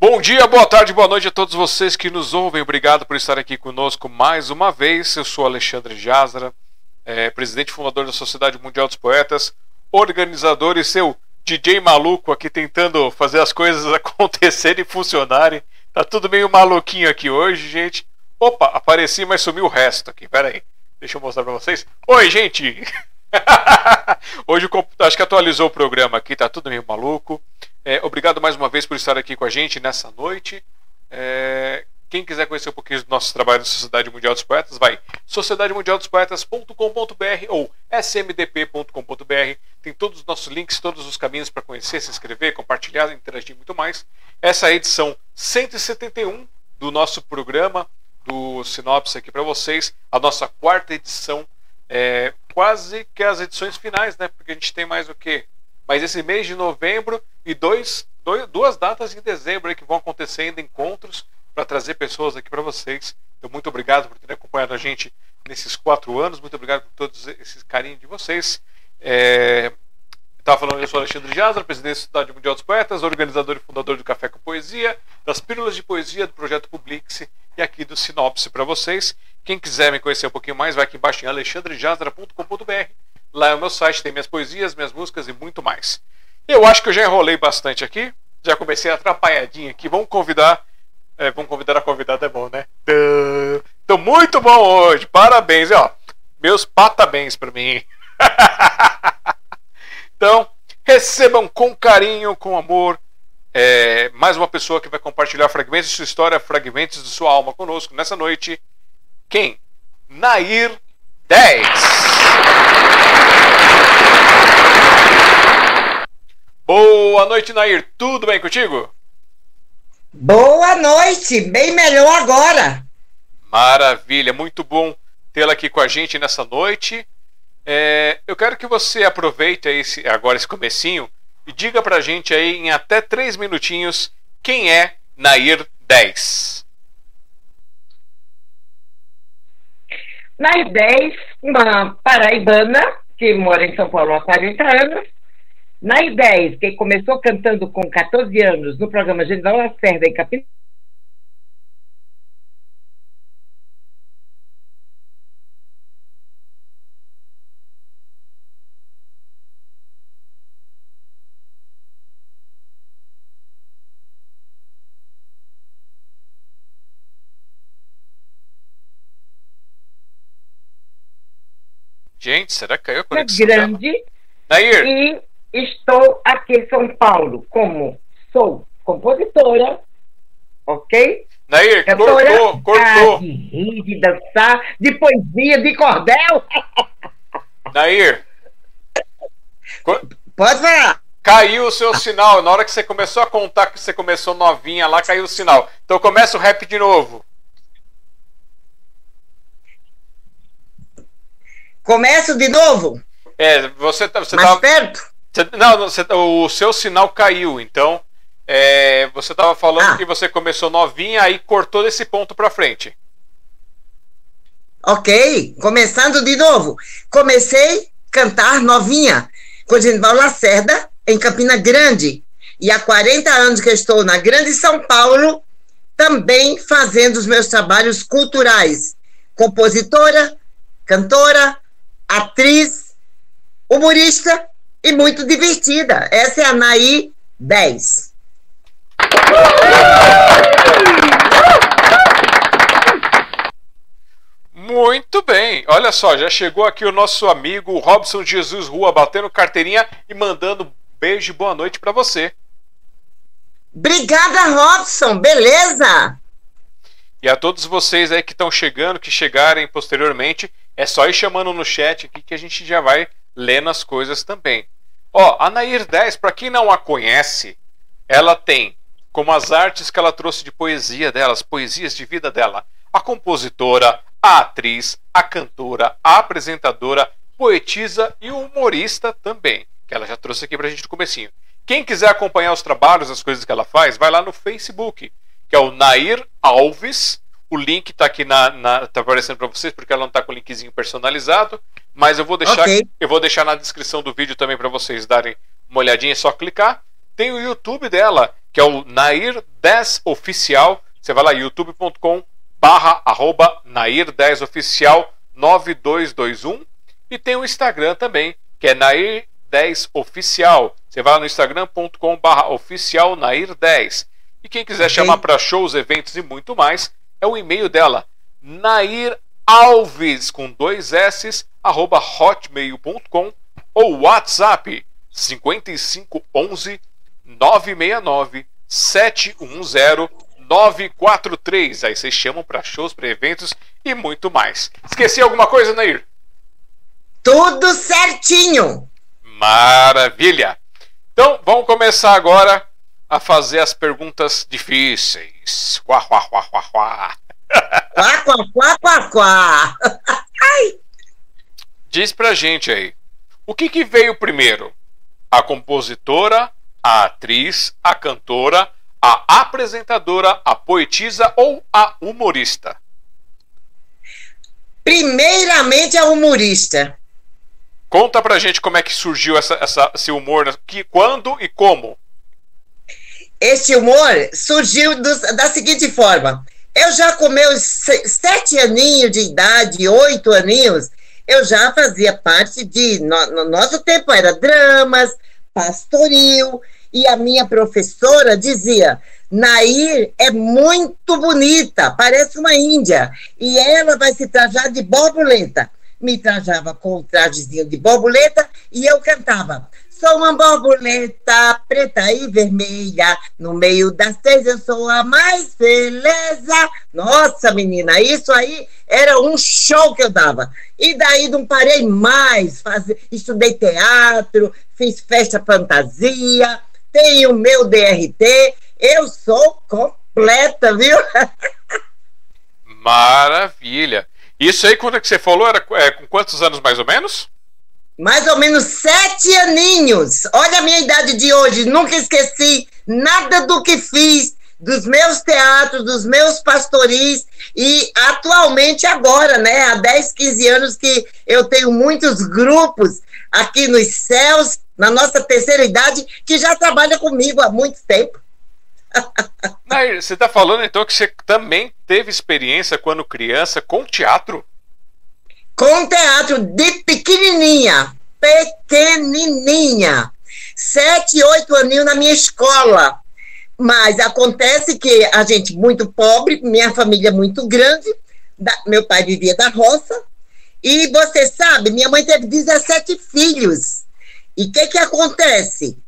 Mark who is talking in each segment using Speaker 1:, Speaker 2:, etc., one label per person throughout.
Speaker 1: Bom dia, boa tarde, boa noite a todos vocês que nos ouvem. Obrigado por estar aqui conosco mais uma vez. Eu sou Alexandre Jazara, é, presidente e fundador da Sociedade Mundial dos Poetas, organizador e seu DJ maluco aqui tentando fazer as coisas acontecerem e funcionarem. Tá tudo meio maluquinho aqui hoje, gente. Opa, apareci, mas sumiu o resto aqui. Pera aí. Deixa eu mostrar pra vocês. Oi, gente! hoje acho que atualizou o programa aqui, tá tudo meio maluco. É, obrigado mais uma vez por estar aqui com a gente nessa noite. É, quem quiser conhecer um pouquinho do nosso trabalho na Sociedade Mundial dos Poetas, vai sociedademundialdospoetas.com.br ou smdp.com.br. Tem todos os nossos links, todos os caminhos para conhecer, se inscrever, compartilhar, interagir muito mais. Essa é a edição 171 do nosso programa do Sinopse aqui para vocês, a nossa quarta edição, é, quase que as edições finais, né? Porque a gente tem mais o que mas esse mês de novembro e dois, dois, duas datas em dezembro que vão acontecendo encontros para trazer pessoas aqui para vocês. Então, muito obrigado por terem acompanhado a gente nesses quatro anos. Muito obrigado por todos esses carinhos de vocês. É... Estava falando, eu sou Alexandre Jazra, presidente da Cidade Mundial dos Poetas, organizador e fundador do Café com Poesia, das Pílulas de Poesia do projeto Publix e aqui do Sinopse para vocês. Quem quiser me conhecer um pouquinho mais, vai aqui embaixo em alexandrejazra.com.br Lá é o meu site, tem minhas poesias, minhas músicas e muito mais. Eu acho que eu já enrolei bastante aqui. Já comecei atrapalhadinho aqui. Vamos convidar. É, vamos convidar a convidada, é bom, né? Então, muito bom hoje. Parabéns, ó. Meus parabéns para mim. então, recebam com carinho, com amor, é, mais uma pessoa que vai compartilhar fragmentos de sua história, fragmentos de sua alma conosco nessa noite. Quem? Nair 10. Boa noite, Nair. Tudo bem contigo?
Speaker 2: Boa noite, bem melhor agora.
Speaker 1: Maravilha, muito bom tê-la aqui com a gente nessa noite. É, eu quero que você aproveite esse, agora esse comecinho e diga pra gente aí em até três minutinhos quem é Nair 10.
Speaker 2: Nas 10, uma paraibana que mora em São Paulo há 40 anos. Nas 10, que começou cantando com 14 anos no programa General Lacerda em Capitão.
Speaker 1: Gente, será que caiu a conexão?
Speaker 2: grande. Nair. E estou aqui em São Paulo como sou compositora, ok?
Speaker 1: Nair, Cantora, cortou, cortou.
Speaker 2: De rir, de dançar, de poesia, de cordel.
Speaker 1: Nair.
Speaker 2: Pode falar.
Speaker 1: Caiu o seu sinal. Na hora que você começou a contar que você começou novinha lá, caiu o sinal. Então começa o rap de novo.
Speaker 2: Começo de novo?
Speaker 1: É, você, tá, você
Speaker 2: Mais
Speaker 1: tava,
Speaker 2: perto?
Speaker 1: Você, não, você, o seu sinal caiu, então é, você estava falando ah. que você começou novinha, aí cortou desse ponto para frente.
Speaker 2: Ok, começando de novo. Comecei a cantar novinha com Genival Lacerda em Campina Grande. E há 40 anos que estou na Grande São Paulo, também fazendo os meus trabalhos culturais. Compositora, cantora, atriz, humorista e muito divertida. Essa é a Naí 10.
Speaker 1: Muito bem. Olha só, já chegou aqui o nosso amigo Robson Jesus Rua batendo carteirinha e mandando beijo e boa noite para você.
Speaker 2: Obrigada, Robson. Beleza?
Speaker 1: E a todos vocês aí que estão chegando, que chegarem posteriormente, é só ir chamando no chat aqui que a gente já vai lendo as coisas também. Ó, a Nair 10, para quem não a conhece, ela tem como as artes que ela trouxe de poesia dela, as poesias de vida dela, a compositora, a atriz, a cantora, a apresentadora, poetisa e humorista também, que ela já trouxe aqui pra gente no comecinho. Quem quiser acompanhar os trabalhos, as coisas que ela faz, vai lá no Facebook, que é o Nair Alves o link está aqui na, na tá aparecendo para vocês porque ela não está com o linkzinho personalizado, mas eu vou deixar, okay. eu vou deixar na descrição do vídeo também para vocês darem uma olhadinha, é só clicar. Tem o YouTube dela, que é o Nair 10 Oficial. Você vai lá, youtube.com barra arroba Nair 10 Oficial 9221. E tem o Instagram também, que é Nair 10 Oficial. Você vai lá no instagram.com barra oficial Nair 10. E quem quiser okay. chamar para shows, eventos e muito mais, é o e-mail dela, Nair Alves, com dois S, arroba hotmail.com ou WhatsApp 5511 969 710 943. Aí vocês chamam para shows, para eventos e muito mais. Esqueci alguma coisa, Nair?
Speaker 2: Tudo certinho.
Speaker 1: Maravilha. Então, vamos começar agora a fazer as perguntas difíceis. Quá, quá, quá, quá, quá.
Speaker 2: Quá, quá, quá, quá, quá.
Speaker 1: Diz pra gente aí, o que, que veio primeiro? A compositora, a atriz, a cantora, a apresentadora, a poetisa ou a humorista?
Speaker 2: Primeiramente a humorista.
Speaker 1: Conta pra gente como é que surgiu essa, essa, esse humor, que, quando e como.
Speaker 2: Este humor surgiu do, da seguinte forma. Eu já com meus sete aninhos de idade, oito aninhos, eu já fazia parte de. No, no nosso tempo era dramas, pastoril, e a minha professora dizia: Nair é muito bonita, parece uma índia, e ela vai se trajar de borboleta. Me trajava com o trajezinho de borboleta e eu cantava. Sou uma borboleta preta e vermelha. No meio das três eu sou a mais beleza. Nossa, menina, isso aí era um show que eu dava. E daí não parei mais. Faz... Estudei teatro, fiz festa fantasia, tenho meu DRT. Eu sou completa, viu?
Speaker 1: Maravilha. Isso aí, quando é que você falou, era é, com quantos anos mais ou menos?
Speaker 2: Mais ou menos sete aninhos. Olha a minha idade de hoje, nunca esqueci nada do que fiz, dos meus teatros, dos meus pastoris, e atualmente agora, né, há 10, 15 anos que eu tenho muitos grupos aqui nos céus, na nossa terceira idade, que já trabalha comigo há muito tempo.
Speaker 1: Nair, você está falando então que você também teve experiência quando criança com teatro?
Speaker 2: Com teatro de pequenininha, pequenininha, sete, oito aninhos na minha escola. Mas acontece que a gente muito pobre, minha família muito grande, da, meu pai vivia da roça, e você sabe, minha mãe teve 17 filhos. E o que que acontece?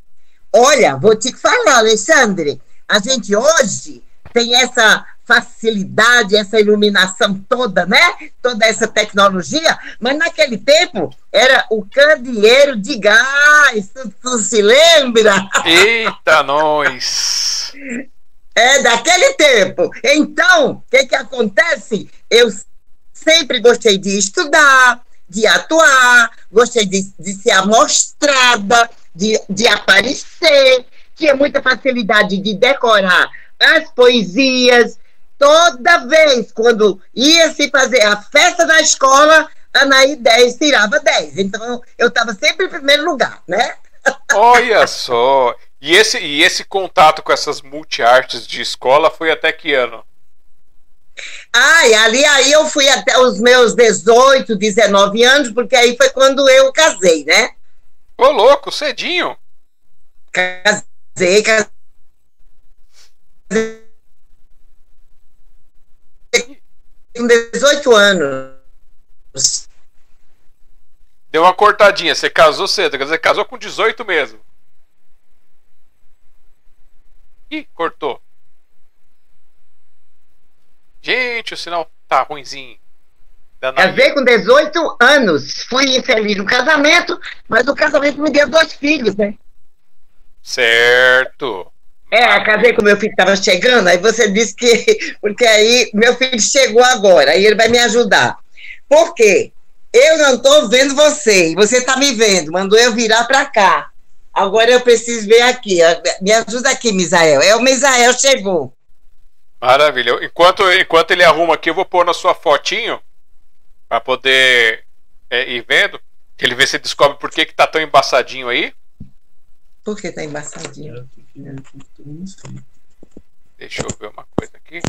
Speaker 2: Olha, vou te falar, Alexandre, a gente hoje tem essa facilidade, essa iluminação toda, né? Toda essa tecnologia, mas naquele tempo era o candeeiro de gás, tu, tu se lembra?
Speaker 1: Eita, nós!
Speaker 2: É daquele tempo. Então, o que, que acontece? Eu sempre gostei de estudar, de atuar, gostei de, de ser amostrada, de, de aparecer, tinha muita facilidade de decorar as poesias, Toda vez quando ia se fazer a festa da escola, a Naí 10 tirava 10. Então eu estava sempre em primeiro lugar, né?
Speaker 1: Olha só! E esse, e esse contato com essas multiartes de escola foi até que ano?
Speaker 2: Ah, e ali aí eu fui até os meus 18, 19 anos, porque aí foi quando eu casei, né?
Speaker 1: Ô, louco, cedinho.
Speaker 2: Casei, casei com 18 anos.
Speaker 1: Deu uma cortadinha. Você casou cedo, quer dizer, casou com 18 mesmo. Ih, cortou. Gente, o sinal tá ruimzinho.
Speaker 2: Casei com 18 anos. Fui infeliz no casamento, mas o casamento me deu dois filhos, né?
Speaker 1: Certo.
Speaker 2: É, casei com meu filho que estava chegando, aí você disse que. Porque aí meu filho chegou agora, aí ele vai me ajudar. Por quê? Eu não estou vendo você, e você está me vendo, mandou eu virar para cá. Agora eu preciso ver aqui. Me ajuda aqui, Misael. É o Misael chegou.
Speaker 1: Maravilha. Enquanto, enquanto ele arruma aqui, eu vou pôr na sua fotinho para poder é, e vendo, que ele vê se descobre por que, que tá tão embaçadinho aí.
Speaker 2: Por que tá embaçadinho?
Speaker 1: Deixa eu ver uma coisa aqui.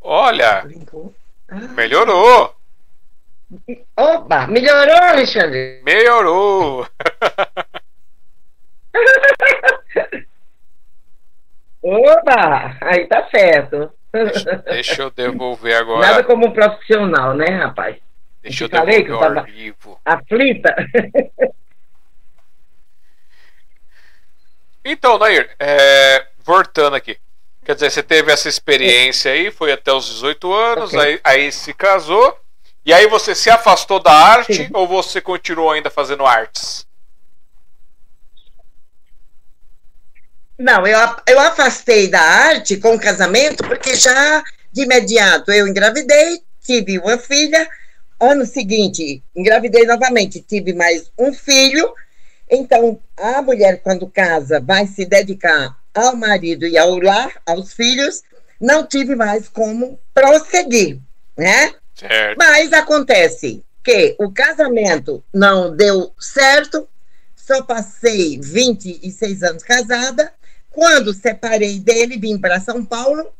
Speaker 1: Olha! Melhorou!
Speaker 2: Opa! Melhorou, Alexandre?
Speaker 1: Melhorou!
Speaker 2: Opa! Aí tá certo.
Speaker 1: Deixa, deixa, eu devolver agora.
Speaker 2: Nada como um profissional, né, rapaz?
Speaker 1: Deixa eu, eu devolver.
Speaker 2: Aflita.
Speaker 1: Então, Nair, é, voltando aqui. Quer dizer, você teve essa experiência aí, foi até os 18 anos, okay. aí, aí, se casou, e aí você se afastou da arte Sim. ou você continuou ainda fazendo artes?
Speaker 2: Não, eu, eu afastei da arte com o casamento, porque já de imediato eu engravidei, tive uma filha, ano seguinte engravidei novamente, tive mais um filho, então, a mulher, quando casa, vai se dedicar ao marido e ao lar, aos filhos, não tive mais como prosseguir, né?
Speaker 1: Certo.
Speaker 2: Mas acontece que o casamento não deu certo, só passei 26 anos casada. Quando separei dele, vim para São Paulo,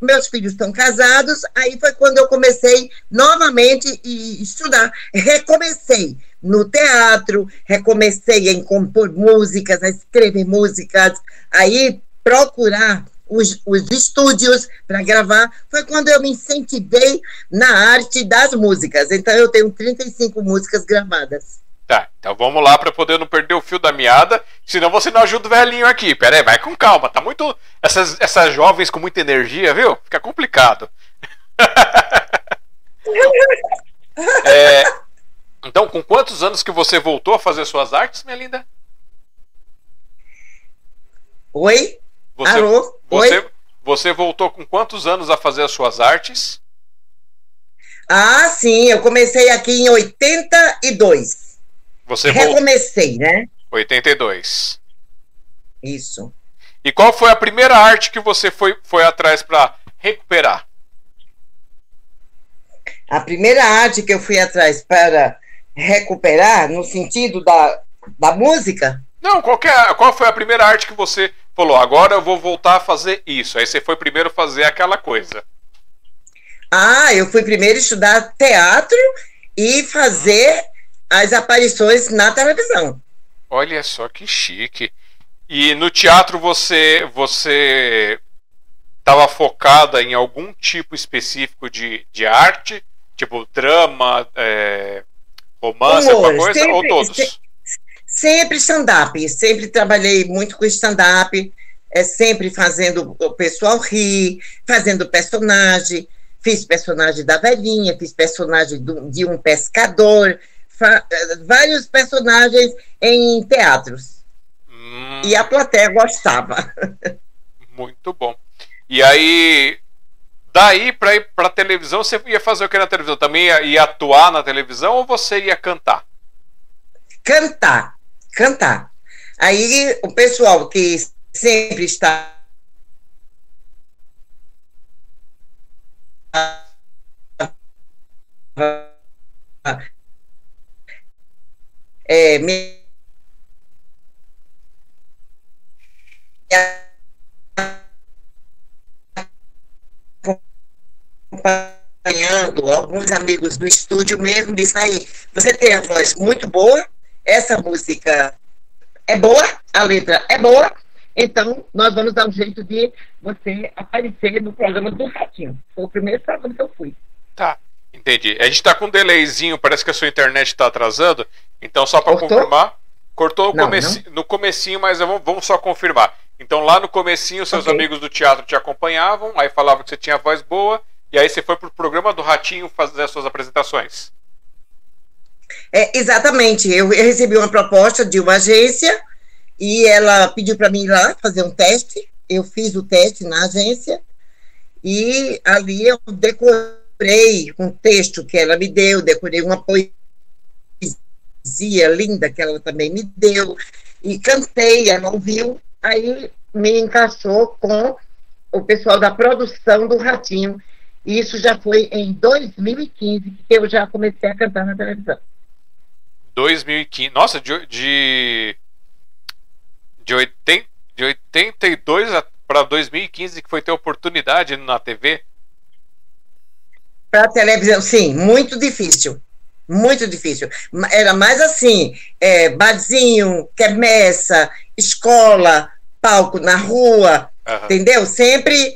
Speaker 2: meus filhos estão casados, aí foi quando eu comecei novamente a estudar. Recomecei no teatro, recomecei a compor músicas, a escrever músicas, aí procurar os, os estúdios para gravar. Foi quando eu me incentivei na arte das músicas. Então eu tenho 35 músicas gravadas.
Speaker 1: Tá, então vamos lá para poder não perder o fio da meada, senão você não ajuda o velhinho aqui. Pera aí, vai com calma, tá muito. Essas, essas jovens com muita energia, viu? Fica complicado. é, então, com quantos anos que você voltou a fazer suas artes, minha linda?
Speaker 2: Oi?
Speaker 1: Você,
Speaker 2: Alô?
Speaker 1: Você,
Speaker 2: Oi?
Speaker 1: você voltou com quantos anos a fazer as suas artes?
Speaker 2: Ah, sim, eu comecei aqui em 82.
Speaker 1: Você
Speaker 2: Recomecei, voltou... né?
Speaker 1: 82.
Speaker 2: Isso.
Speaker 1: E qual foi a primeira arte que você foi, foi atrás para recuperar?
Speaker 2: A primeira arte que eu fui atrás para recuperar, no sentido da, da música?
Speaker 1: Não, qualquer, qual foi a primeira arte que você falou? Agora eu vou voltar a fazer isso. Aí você foi primeiro fazer aquela coisa.
Speaker 2: Ah, eu fui primeiro estudar teatro e fazer as aparições na televisão.
Speaker 1: Olha só que chique. E no teatro você você estava focada em algum tipo específico de, de arte, tipo drama, é, romance, Humor, alguma coisa, sempre, ou todos? Se,
Speaker 2: sempre stand-up. Sempre trabalhei muito com stand-up, é sempre fazendo o pessoal rir, fazendo personagem. Fiz personagem da velhinha, fiz personagem do, de um pescador, vários personagens em teatros. Hum. E a plateia gostava.
Speaker 1: Muito bom. E aí, daí para ir para televisão, você ia fazer o que na televisão? Também ia, ia, atuar na televisão ou você ia cantar?
Speaker 2: Cantar, cantar. Aí o pessoal que sempre está é, me acompanhando alguns amigos do estúdio mesmo disse aí, você tem a voz muito boa, essa música é boa, a letra é boa, então nós vamos dar um jeito de você aparecer no programa do Ratinho. Foi o primeiro programa que eu fui.
Speaker 1: Tá, entendi. A gente tá com um delayzinho, parece que a sua internet está atrasando. Então, só para confirmar, cortou no, não, comeci, não. no comecinho, mas vamos, vamos, só confirmar. Então, lá no comecinho, seus okay. amigos do teatro te acompanhavam, aí falavam que você tinha voz boa, e aí você foi pro programa do Ratinho fazer as suas apresentações.
Speaker 2: É, exatamente. Eu, eu recebi uma proposta de uma agência e ela pediu para mim ir lá fazer um teste. Eu fiz o teste na agência e ali eu decorei um texto que ela me deu, decorei uma poesia poesia linda que ela também me deu, e cantei, ela ouviu, aí me encaixou com o pessoal da produção do Ratinho, E isso já foi em 2015 que eu já comecei a cantar na televisão.
Speaker 1: 2015. Nossa, de, de, de, 80, de 82 para 2015 que foi ter oportunidade na TV?
Speaker 2: Para televisão, sim, muito difícil. Muito difícil. Era mais assim: é, barzinho, quermessa, escola, palco na rua, uhum. entendeu? Sempre.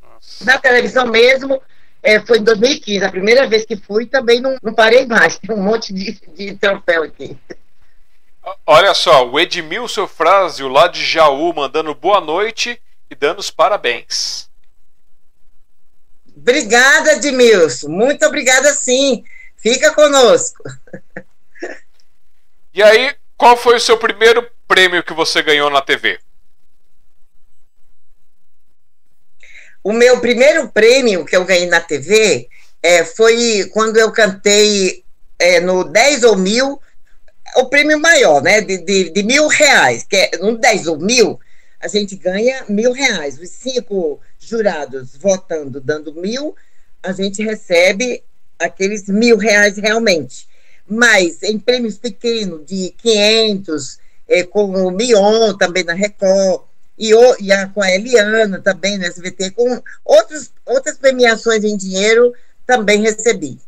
Speaker 2: Nossa. Na televisão mesmo, é, foi em 2015, a primeira vez que fui, também não, não parei mais. Tem um monte de, de troféu aqui.
Speaker 1: Olha só, o Edmilson Frásio, lá de Jaú, mandando boa noite e dando os parabéns.
Speaker 2: Obrigada, Edmilson. Muito obrigada, sim. Fica conosco.
Speaker 1: E aí, qual foi o seu primeiro prêmio que você ganhou na TV?
Speaker 2: O meu primeiro prêmio que eu ganhei na TV é, foi quando eu cantei é, no 10 ou mil, o prêmio maior, né? De, de, de, mil reais, que é no 10 ou mil, a gente ganha mil reais. Os cinco jurados votando, dando mil, a gente recebe aqueles mil reais realmente. Mas em prêmios pequenos, de 500, é, com o Mion também na Record, e, o, e a, com a Eliana também no SBT, com outros, outras premiações em dinheiro também recebi.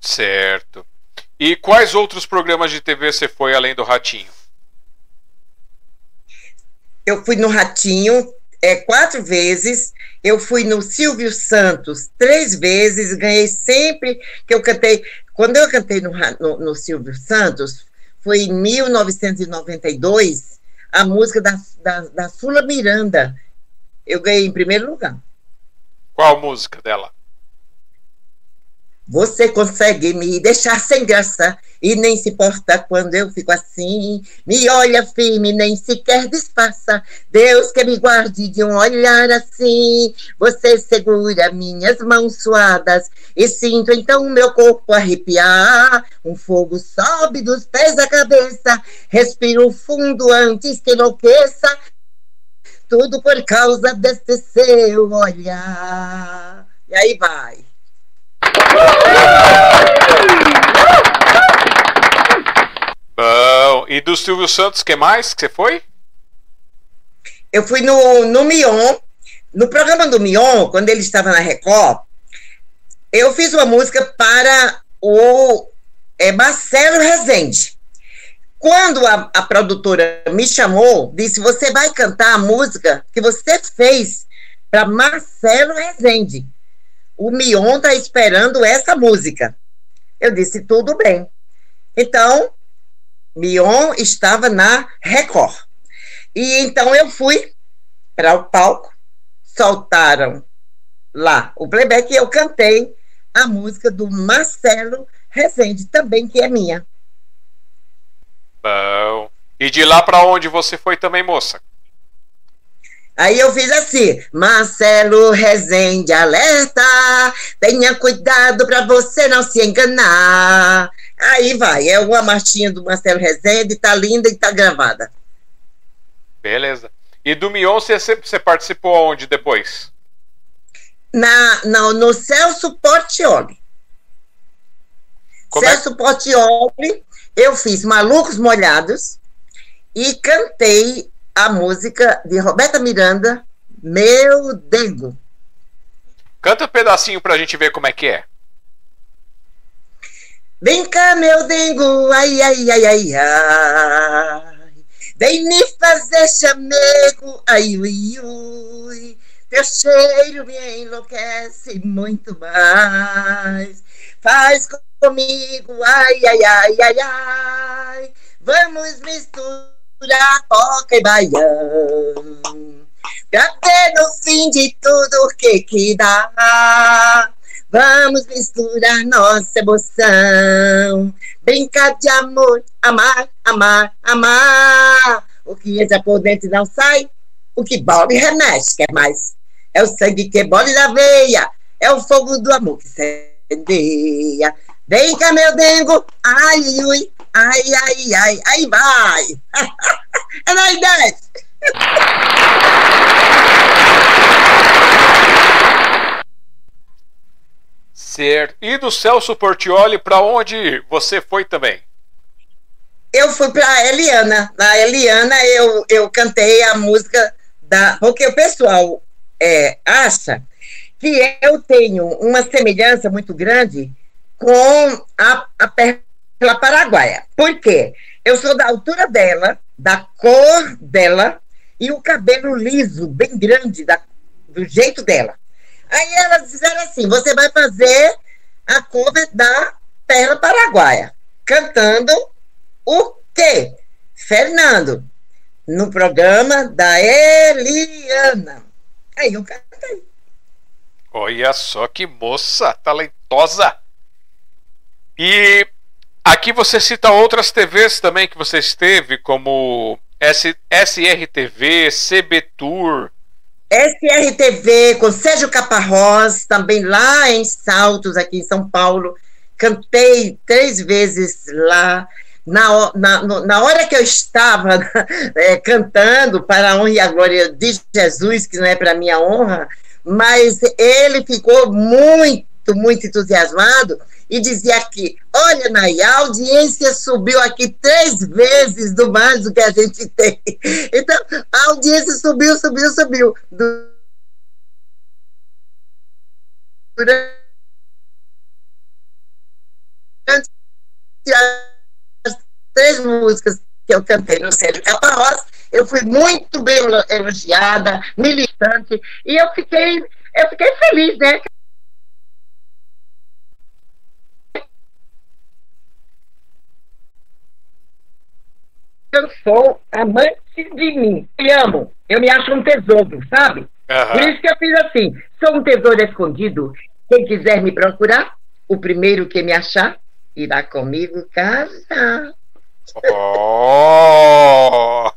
Speaker 1: Certo. E quais outros programas de TV você foi além do Ratinho?
Speaker 2: Eu fui no Ratinho é, quatro vezes, eu fui no Silvio Santos três vezes, ganhei sempre que eu cantei. Quando eu cantei no, no, no Silvio Santos, foi em 1992 a música da, da, da Sula Miranda. Eu ganhei em primeiro lugar.
Speaker 1: Qual música dela?
Speaker 2: Você consegue me deixar sem graça e nem se importa quando eu fico assim. Me olha firme, nem sequer disfarça. Deus que me guarde de um olhar assim. Você segura minhas mãos suadas e sinto então meu corpo arrepiar. Um fogo sobe dos pés à cabeça. Respiro fundo antes que enlouqueça. Tudo por causa desse seu olhar. E aí vai.
Speaker 1: Bom, e do Silvio Santos, que mais que você foi?
Speaker 2: Eu fui no, no Mion, no programa do Mion, quando ele estava na Record, eu fiz uma música para o é, Marcelo Rezende. Quando a, a produtora me chamou, disse: Você vai cantar a música que você fez para Marcelo Rezende o Mion está esperando essa música. Eu disse, tudo bem. Então, Mion estava na Record. E então eu fui para o palco, soltaram lá o playback e eu cantei a música do Marcelo Rezende, também que é minha.
Speaker 1: Bom. E de lá para onde você foi também, moça?
Speaker 2: Aí eu fiz assim, Marcelo Rezende alerta, tenha cuidado para você não se enganar. Aí vai, é uma marchinha do Marcelo Rezende, tá linda e tá gravada.
Speaker 1: Beleza. E do Mion você, você participou onde depois?
Speaker 2: Na, na, no Celso Portioli. Como é Celso é? Portioli, eu fiz Malucos Molhados e cantei a música de Roberta Miranda, Meu Dengo.
Speaker 1: Canta um pedacinho pra gente ver como é que é.
Speaker 2: Vem cá, meu dengo, ai, ai, ai, ai, ai. Vem me fazer chamego, ai, ui, ui. Teu cheiro me enlouquece muito mais. Faz comigo, ai, ai, ai, ai, ai. Vamos misturar Irapoca e Baião. Pra ter no fim de tudo o que que dá. Vamos misturar nossa emoção. Brincar de amor, amar, amar, amar. O que entra por dentro não sai. O que bole remexe, quer mais. É o sangue que bole na veia. É o fogo do amor que incendeia. Vem cá, meu dengo. Ai, ui, Ai, ai, ai, aí vai. And I dance.
Speaker 1: Certo. E do Celso Portioli, para onde você foi também?
Speaker 2: Eu fui para Eliana. Na Eliana eu, eu cantei a música da. Porque o pessoal é, acha que eu tenho uma semelhança muito grande com a, a Perla Paraguaia. Por quê? Eu sou da altura dela, da cor dela e o cabelo liso, bem grande, da, do jeito dela. Aí elas disseram assim: você vai fazer a cover da Perla Paraguaia, cantando o quê? Fernando, no programa da Eliana. Aí eu cantei.
Speaker 1: Olha só que moça talentosa! E aqui você cita outras TVs também que você esteve, como SRTV, CB Tour.
Speaker 2: SRTV com Sérgio Caparrós, também lá em Saltos, aqui em São Paulo. Cantei três vezes lá. Na, na, na hora que eu estava é, cantando para a honra e a glória de Jesus, que não é para minha honra, mas ele ficou muito, muito entusiasmado e dizia aqui: Olha, Nay, a audiência subiu aqui três vezes do mais do que a gente tem. Então, a audiência subiu, subiu, subiu. Durante as três músicas que eu cantei no Sérgio Caparrós, eu fui muito bem elogiada, militante, e eu fiquei, eu fiquei feliz, né? Eu sou amante de mim. Me amo. Eu me acho um tesouro, sabe? Uhum. Por isso que eu fiz assim. Sou um tesouro escondido. Quem quiser me procurar, o primeiro que me achar, irá comigo casar. Oh!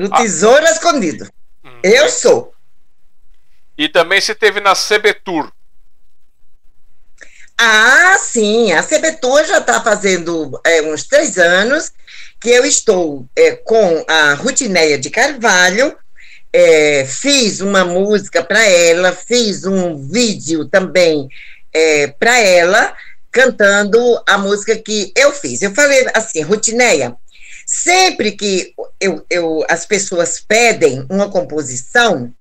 Speaker 2: o tesouro ah. escondido. Hum. Eu sou.
Speaker 1: E também você teve na CB Tour.
Speaker 2: Ah, sim, a CBTOR já está fazendo é, uns três anos que eu estou é, com a Rutineia de Carvalho, é, fiz uma música para ela, fiz um vídeo também é, para ela, cantando a música que eu fiz. Eu falei assim, Rutineia, sempre que eu, eu, as pessoas pedem uma composição,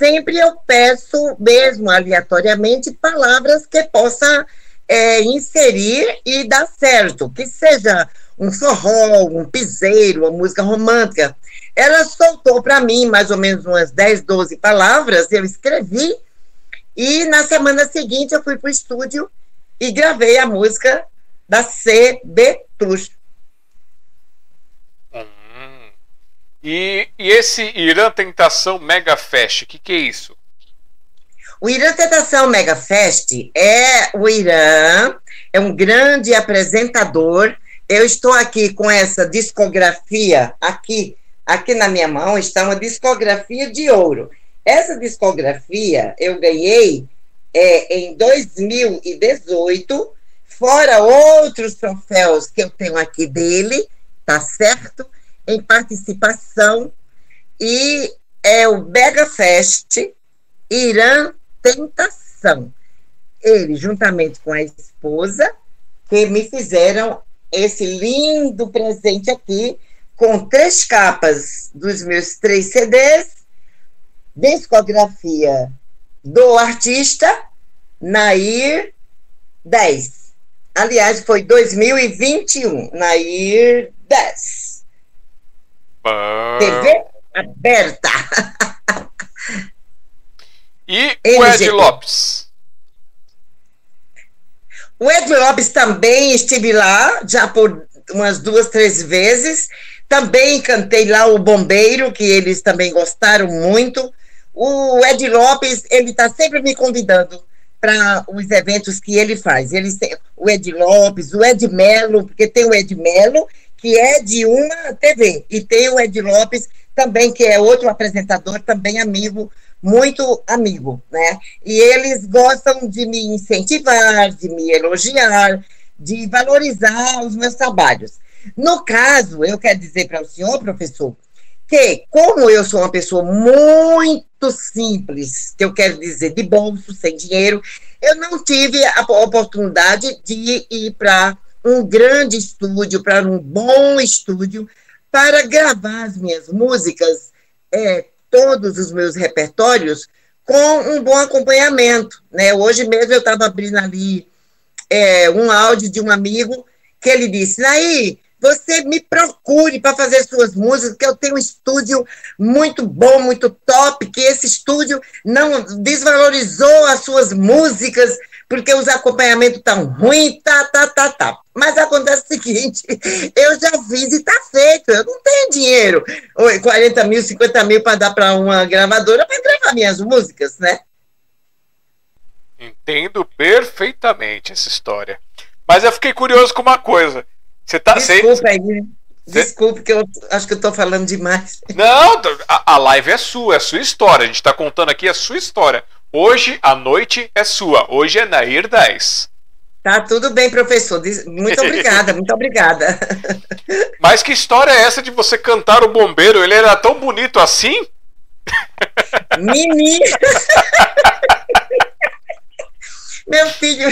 Speaker 2: sempre eu peço, mesmo aleatoriamente, palavras que possa é, inserir e dar certo, que seja um forró, um piseiro, uma música romântica. Ela soltou para mim mais ou menos umas 10, 12 palavras, eu escrevi, e na semana seguinte eu fui para o estúdio e gravei a música da CB Plus.
Speaker 1: E, e esse Irã Tentação Mega Fest, o que, que é isso?
Speaker 2: O Irã Tentação Mega Fest é o Irã, é um grande apresentador. Eu estou aqui com essa discografia aqui, aqui na minha mão está uma discografia de ouro. Essa discografia eu ganhei é, em 2018, fora outros troféus que eu tenho aqui dele, tá certo? Em participação e é o Mega Fest Irã Tentação. Ele, juntamente com a esposa, que me fizeram esse lindo presente aqui, com três capas dos meus três CDs, discografia do artista Nair 10. Aliás, foi 2021, Nair 10. TV aberta.
Speaker 1: E o Ed Lopes?
Speaker 2: O Ed Lopes também estive lá, já por umas duas, três vezes. Também cantei lá o Bombeiro, que eles também gostaram muito. O Ed Lopes, ele está sempre me convidando para os eventos que ele faz. Ele, o Ed Lopes, o Ed Melo, porque tem o Ed Melo que é de uma TV. E tem o Ed Lopes, também, que é outro apresentador, também amigo muito amigo, né? E eles gostam de me incentivar, de me elogiar, de valorizar os meus trabalhos. No caso, eu quero dizer para o senhor, professor, que, como eu sou uma pessoa muito simples, que eu quero dizer de bolso, sem dinheiro, eu não tive a oportunidade de ir para um grande estúdio, para um bom estúdio, para gravar as minhas músicas, é, todos os meus repertórios, com um bom acompanhamento. Né? Hoje mesmo eu estava abrindo ali é, um áudio de um amigo que ele disse: Aí, você me procure para fazer suas músicas, que eu tenho um estúdio muito bom, muito top, que esse estúdio não desvalorizou as suas músicas, porque os acompanhamentos estão ruins, tá, tá, tá, tá. Mas acontece o seguinte, eu já fiz e está feito, eu não tenho dinheiro, 40 mil, 50 mil para dar para uma gravadora para gravar minhas músicas, né?
Speaker 1: Entendo perfeitamente essa história. Mas eu fiquei curioso com uma coisa. Você tá
Speaker 2: Desculpa aí. Desculpe, que eu acho que eu tô falando demais.
Speaker 1: Não, a, a live é sua, é a sua história. A gente tá contando aqui a sua história. Hoje a noite é sua. Hoje é Nair 10.
Speaker 2: Tá tudo bem, professor. Muito obrigada, muito obrigada.
Speaker 1: Mas que história é essa de você cantar o bombeiro? Ele era tão bonito assim?
Speaker 2: Menino! Meu filho,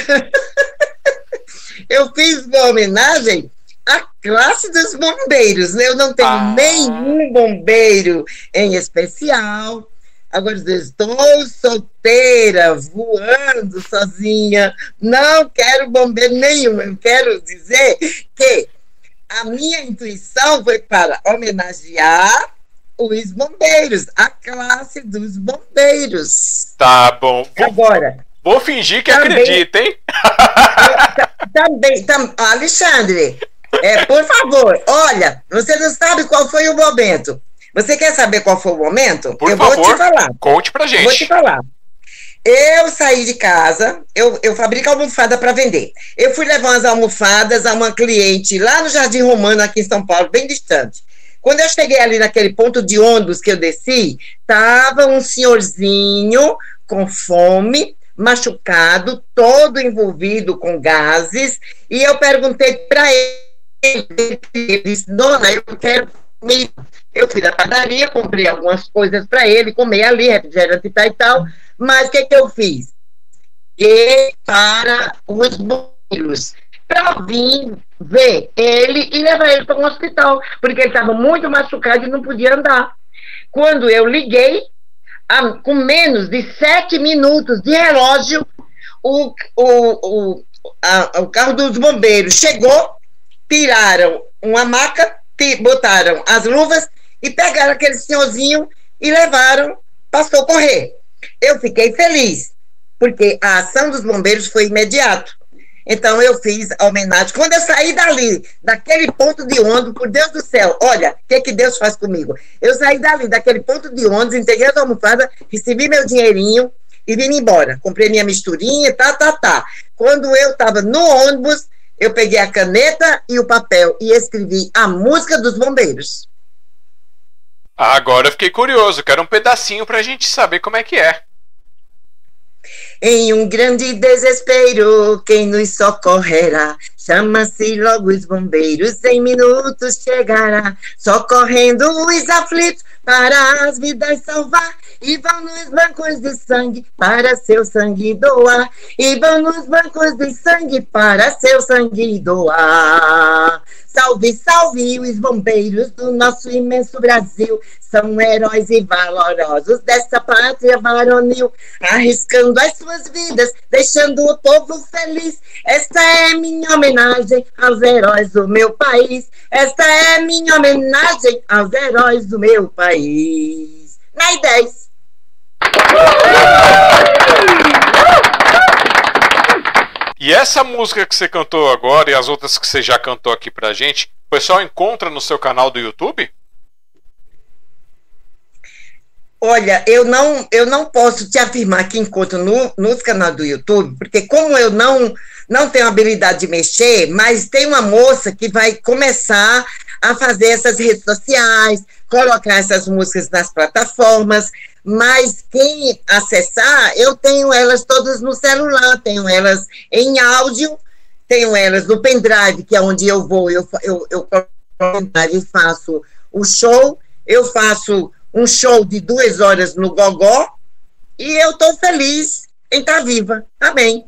Speaker 2: eu fiz uma homenagem a classe dos bombeiros. Né? Eu não tenho ah. nenhum bombeiro em especial. Agora, estou solteira, voando sozinha, não quero bombeiro nenhum. Eu quero dizer que a minha intuição foi para homenagear os bombeiros, a classe dos bombeiros.
Speaker 1: Tá bom.
Speaker 2: Agora.
Speaker 1: Vou fingir que também, acredita, hein?
Speaker 2: também, tam, Alexandre, é, por favor, olha, você não sabe qual foi o momento. Você quer saber qual foi o momento?
Speaker 1: Por eu favor, vou te falar. Conte pra gente.
Speaker 2: vou te falar. Eu saí de casa, eu, eu fabrico almofada para vender. Eu fui levar umas almofadas a uma cliente lá no Jardim Romano, aqui em São Paulo, bem distante. Quando eu cheguei ali naquele ponto de ônibus que eu desci, tava um senhorzinho com fome, machucado, todo envolvido com gases, e eu perguntei para ele, ele disse, dona, eu quero comer. Eu fui na padaria, comprei algumas coisas para ele comer ali, refrigerante e tal, mas o que, que eu fiz? E para os bombeiros, para vir ver ele e levar ele para um hospital, porque ele estava muito machucado e não podia andar. Quando eu liguei, a, com menos de sete minutos de relógio, o, o, o, a, o carro dos bombeiros chegou, tiraram uma maca, botaram as luvas e pegaram aquele senhorzinho e levaram para socorrer. Eu fiquei feliz, porque a ação dos bombeiros foi imediata. Então eu fiz a homenagem. Quando eu saí dali, daquele ponto de ônibus, por Deus do céu, olha, o que, que Deus faz comigo? Eu saí dali, daquele ponto de ônibus, entreguei as almofadas, recebi meu dinheirinho e vim embora. Comprei minha misturinha, tá, tá, tá. Quando eu estava no ônibus, eu peguei a caneta e o papel e escrevi a música dos bombeiros.
Speaker 1: Agora eu fiquei curioso, quero um pedacinho para a gente saber como é que é.
Speaker 2: Em um grande desespero, quem nos socorrerá? Chama-se logo os bombeiros, em minutos chegará, socorrendo os aflitos para as vidas salvar. E vão nos bancos de sangue para seu sangue doar. E vão nos bancos de sangue para seu sangue doar. Salve, salve os bombeiros do nosso imenso Brasil. São heróis e valorosos dessa pátria varonil, arriscando as suas vidas, deixando o povo feliz. Esta é minha homenagem aos heróis do meu país. Esta é minha homenagem aos heróis do meu país. Na 10.
Speaker 1: E essa música que você cantou agora e as outras que você já cantou aqui pra gente, o pessoal encontra no seu canal do YouTube?
Speaker 2: Olha, eu não, eu não posso te afirmar que encontro no, nos canais do YouTube, porque como eu não, não tenho habilidade de mexer, mas tem uma moça que vai começar a fazer essas redes sociais, colocar essas músicas nas plataformas, mas quem acessar, eu tenho elas todas no celular, tenho elas em áudio, tenho elas no pendrive, que é onde eu vou, eu, eu, eu pendrive faço o show, eu faço um show de duas horas no Gogó, e eu estou feliz em estar tá viva. Amém.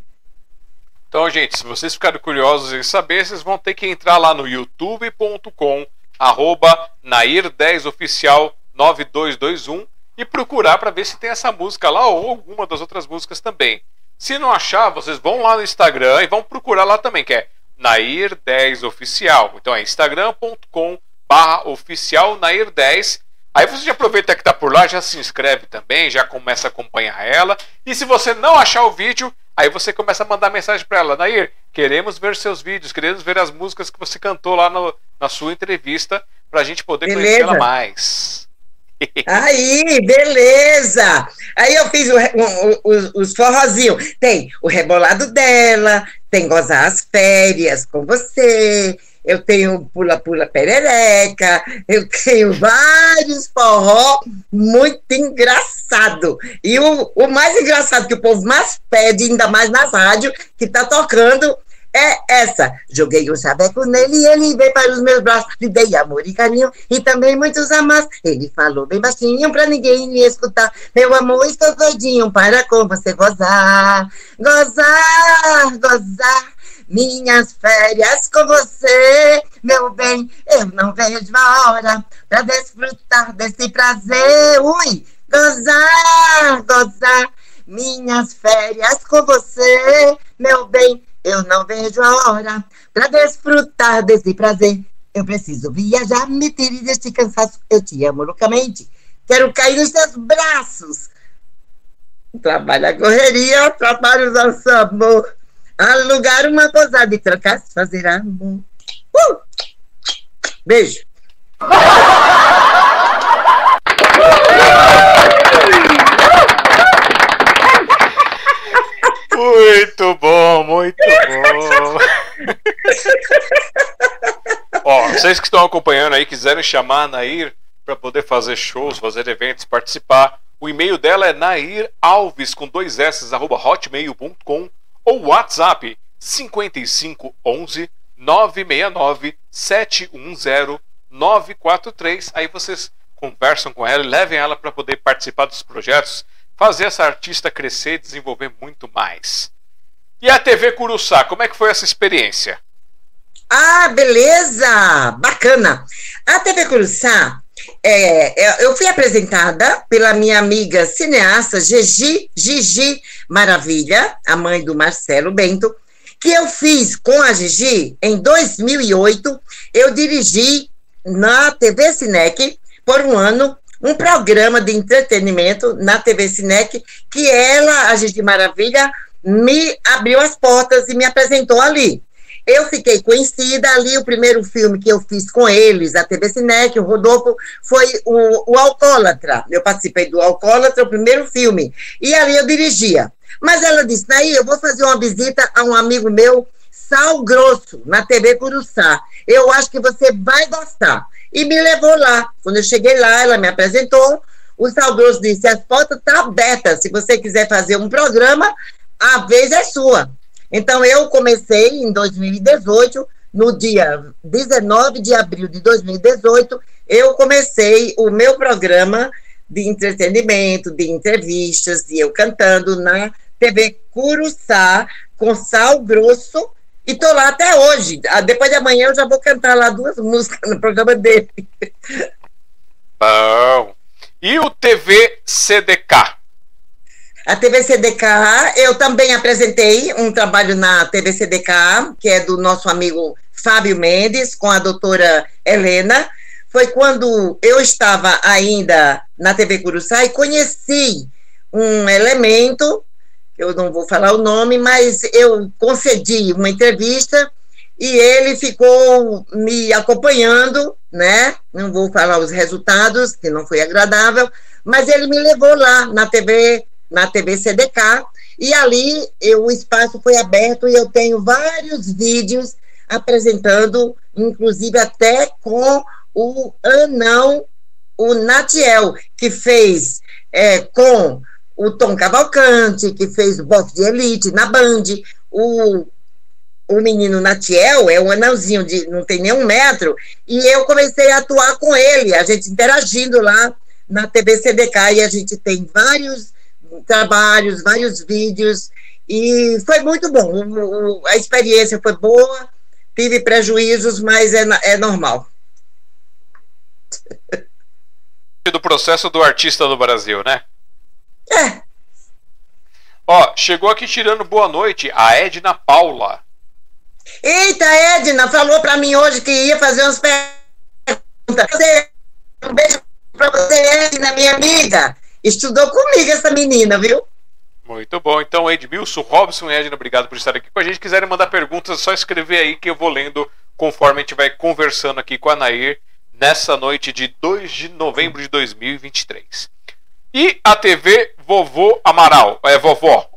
Speaker 1: Então, gente, se vocês ficarem curiosos em saber, vocês vão ter que entrar lá no youtube.com arroba Nair10oficial 9221 e procurar para ver se tem essa música lá ou alguma das outras músicas também. Se não achar, vocês vão lá no Instagram e vão procurar lá também, que é Nair10oficial. Então é instagram.com barra oficial Nair10 Aí você já aproveita que está por lá, já se inscreve também, já começa a acompanhar ela. E se você não achar o vídeo, aí você começa a mandar mensagem para ela, Nair, queremos ver seus vídeos, queremos ver as músicas que você cantou lá no, na sua entrevista, para a gente poder conhecê-la mais.
Speaker 2: Aí, beleza! Aí eu fiz o, o, o, os forrozinhos. Tem o rebolado dela, tem gozar as férias com você, eu tenho pula-pula perereca, eu tenho vários forró muito engraçado. E o, o mais engraçado que o povo mais pede, ainda mais nas rádios, que tá tocando, é essa. Joguei um chaveco nele e ele veio para os meus braços. Lhe dei amor e carinho e também muitos amas. Ele falou bem baixinho para ninguém me escutar. Meu amor, estou doidinho para com você gozar. Gozar, gozar minhas férias com você, meu bem. Eu não vejo a hora para desfrutar desse prazer. Ui, gozar, gozar. Minhas férias com você, meu bem. Eu não vejo a hora para desfrutar desse prazer. Eu preciso viajar, me tire deste cansaço. Eu te amo loucamente. Quero cair nos seus braços. Trabalho a correria, trabalho o nosso amor alugar uma posada e trocar, fazer amor. Uh! Beijo.
Speaker 1: Muito bom, muito bom. Ó, vocês que estão acompanhando aí, quiserem chamar a Nair para poder fazer shows, fazer eventos, participar, o e-mail dela é nairalves com dois s arroba hotmail.com ou WhatsApp 5511 969 710 943. Aí vocês conversam com ela e levem ela para poder participar dos projetos, fazer essa artista crescer e desenvolver muito mais. E a TV Curuçá, como é que foi essa experiência?
Speaker 2: Ah, beleza! Bacana! A TV Curuçá é, é, eu fui apresentada pela minha amiga cineasta Gigi, Gigi Maravilha, a mãe do Marcelo Bento, que eu fiz com a Gigi em 2008. Eu dirigi na TV Cinec por um ano um programa de entretenimento na TV Cinec que ela, a Gigi Maravilha, me abriu as portas e me apresentou ali. Eu fiquei conhecida ali, o primeiro filme que eu fiz com eles, a TV Cinec, o Rodolfo, foi o, o Alcoólatra. Eu participei do Alcoólatra, o primeiro filme. E ali eu dirigia. Mas ela disse, Naí, eu vou fazer uma visita a um amigo meu, Sal Grosso, na TV Curuçá. Eu acho que você vai gostar. E me levou lá. Quando eu cheguei lá, ela me apresentou. O Sal Grosso disse, as portas estão tá abertas. Se você quiser fazer um programa, a vez é sua. Então, eu comecei em 2018, no dia 19 de abril de 2018, eu comecei o meu programa de entretenimento, de entrevistas, e eu cantando na TV Curuçá, com Sal Grosso, e tô lá até hoje. Ah, depois de amanhã eu já vou cantar lá duas músicas no programa dele.
Speaker 1: Bom. E o TV CDK?
Speaker 2: A TV CDK, eu também apresentei um trabalho na TV CDK, que é do nosso amigo Fábio Mendes, com a doutora Helena. Foi quando eu estava ainda na TV Curuçá e conheci um elemento, eu não vou falar o nome, mas eu concedi uma entrevista e ele ficou me acompanhando, né? Não vou falar os resultados, que não foi agradável, mas ele me levou lá na TV na TV CDK, e ali eu, o espaço foi aberto e eu tenho vários vídeos apresentando, inclusive até com o Anão, o Natiel, que fez é, com o Tom Cavalcante, que fez o boxe de elite na Band, o, o menino Natiel é um anãozinho de não tem nem um metro, e eu comecei a atuar com ele, a gente interagindo lá na TV CDK, e a gente tem vários trabalhos, vários vídeos, e foi muito bom. O, o, a experiência foi boa, tive prejuízos, mas é, é normal.
Speaker 1: Do processo do artista do Brasil, né?
Speaker 2: É.
Speaker 1: Ó, chegou aqui tirando boa noite a Edna Paula.
Speaker 2: Eita, Edna, falou pra mim hoje que ia fazer umas perguntas. Um beijo pra você, Edna, minha amiga. Estudou comigo essa menina, viu?
Speaker 1: Muito bom. Então, Edmilson, Robson e Edna, obrigado por estar aqui com a gente. Quiserem mandar perguntas, é só escrever aí que eu vou lendo conforme a gente vai conversando aqui com a Nair nessa noite de 2 de novembro de 2023. E a TV Vovô Amaral, é vovó.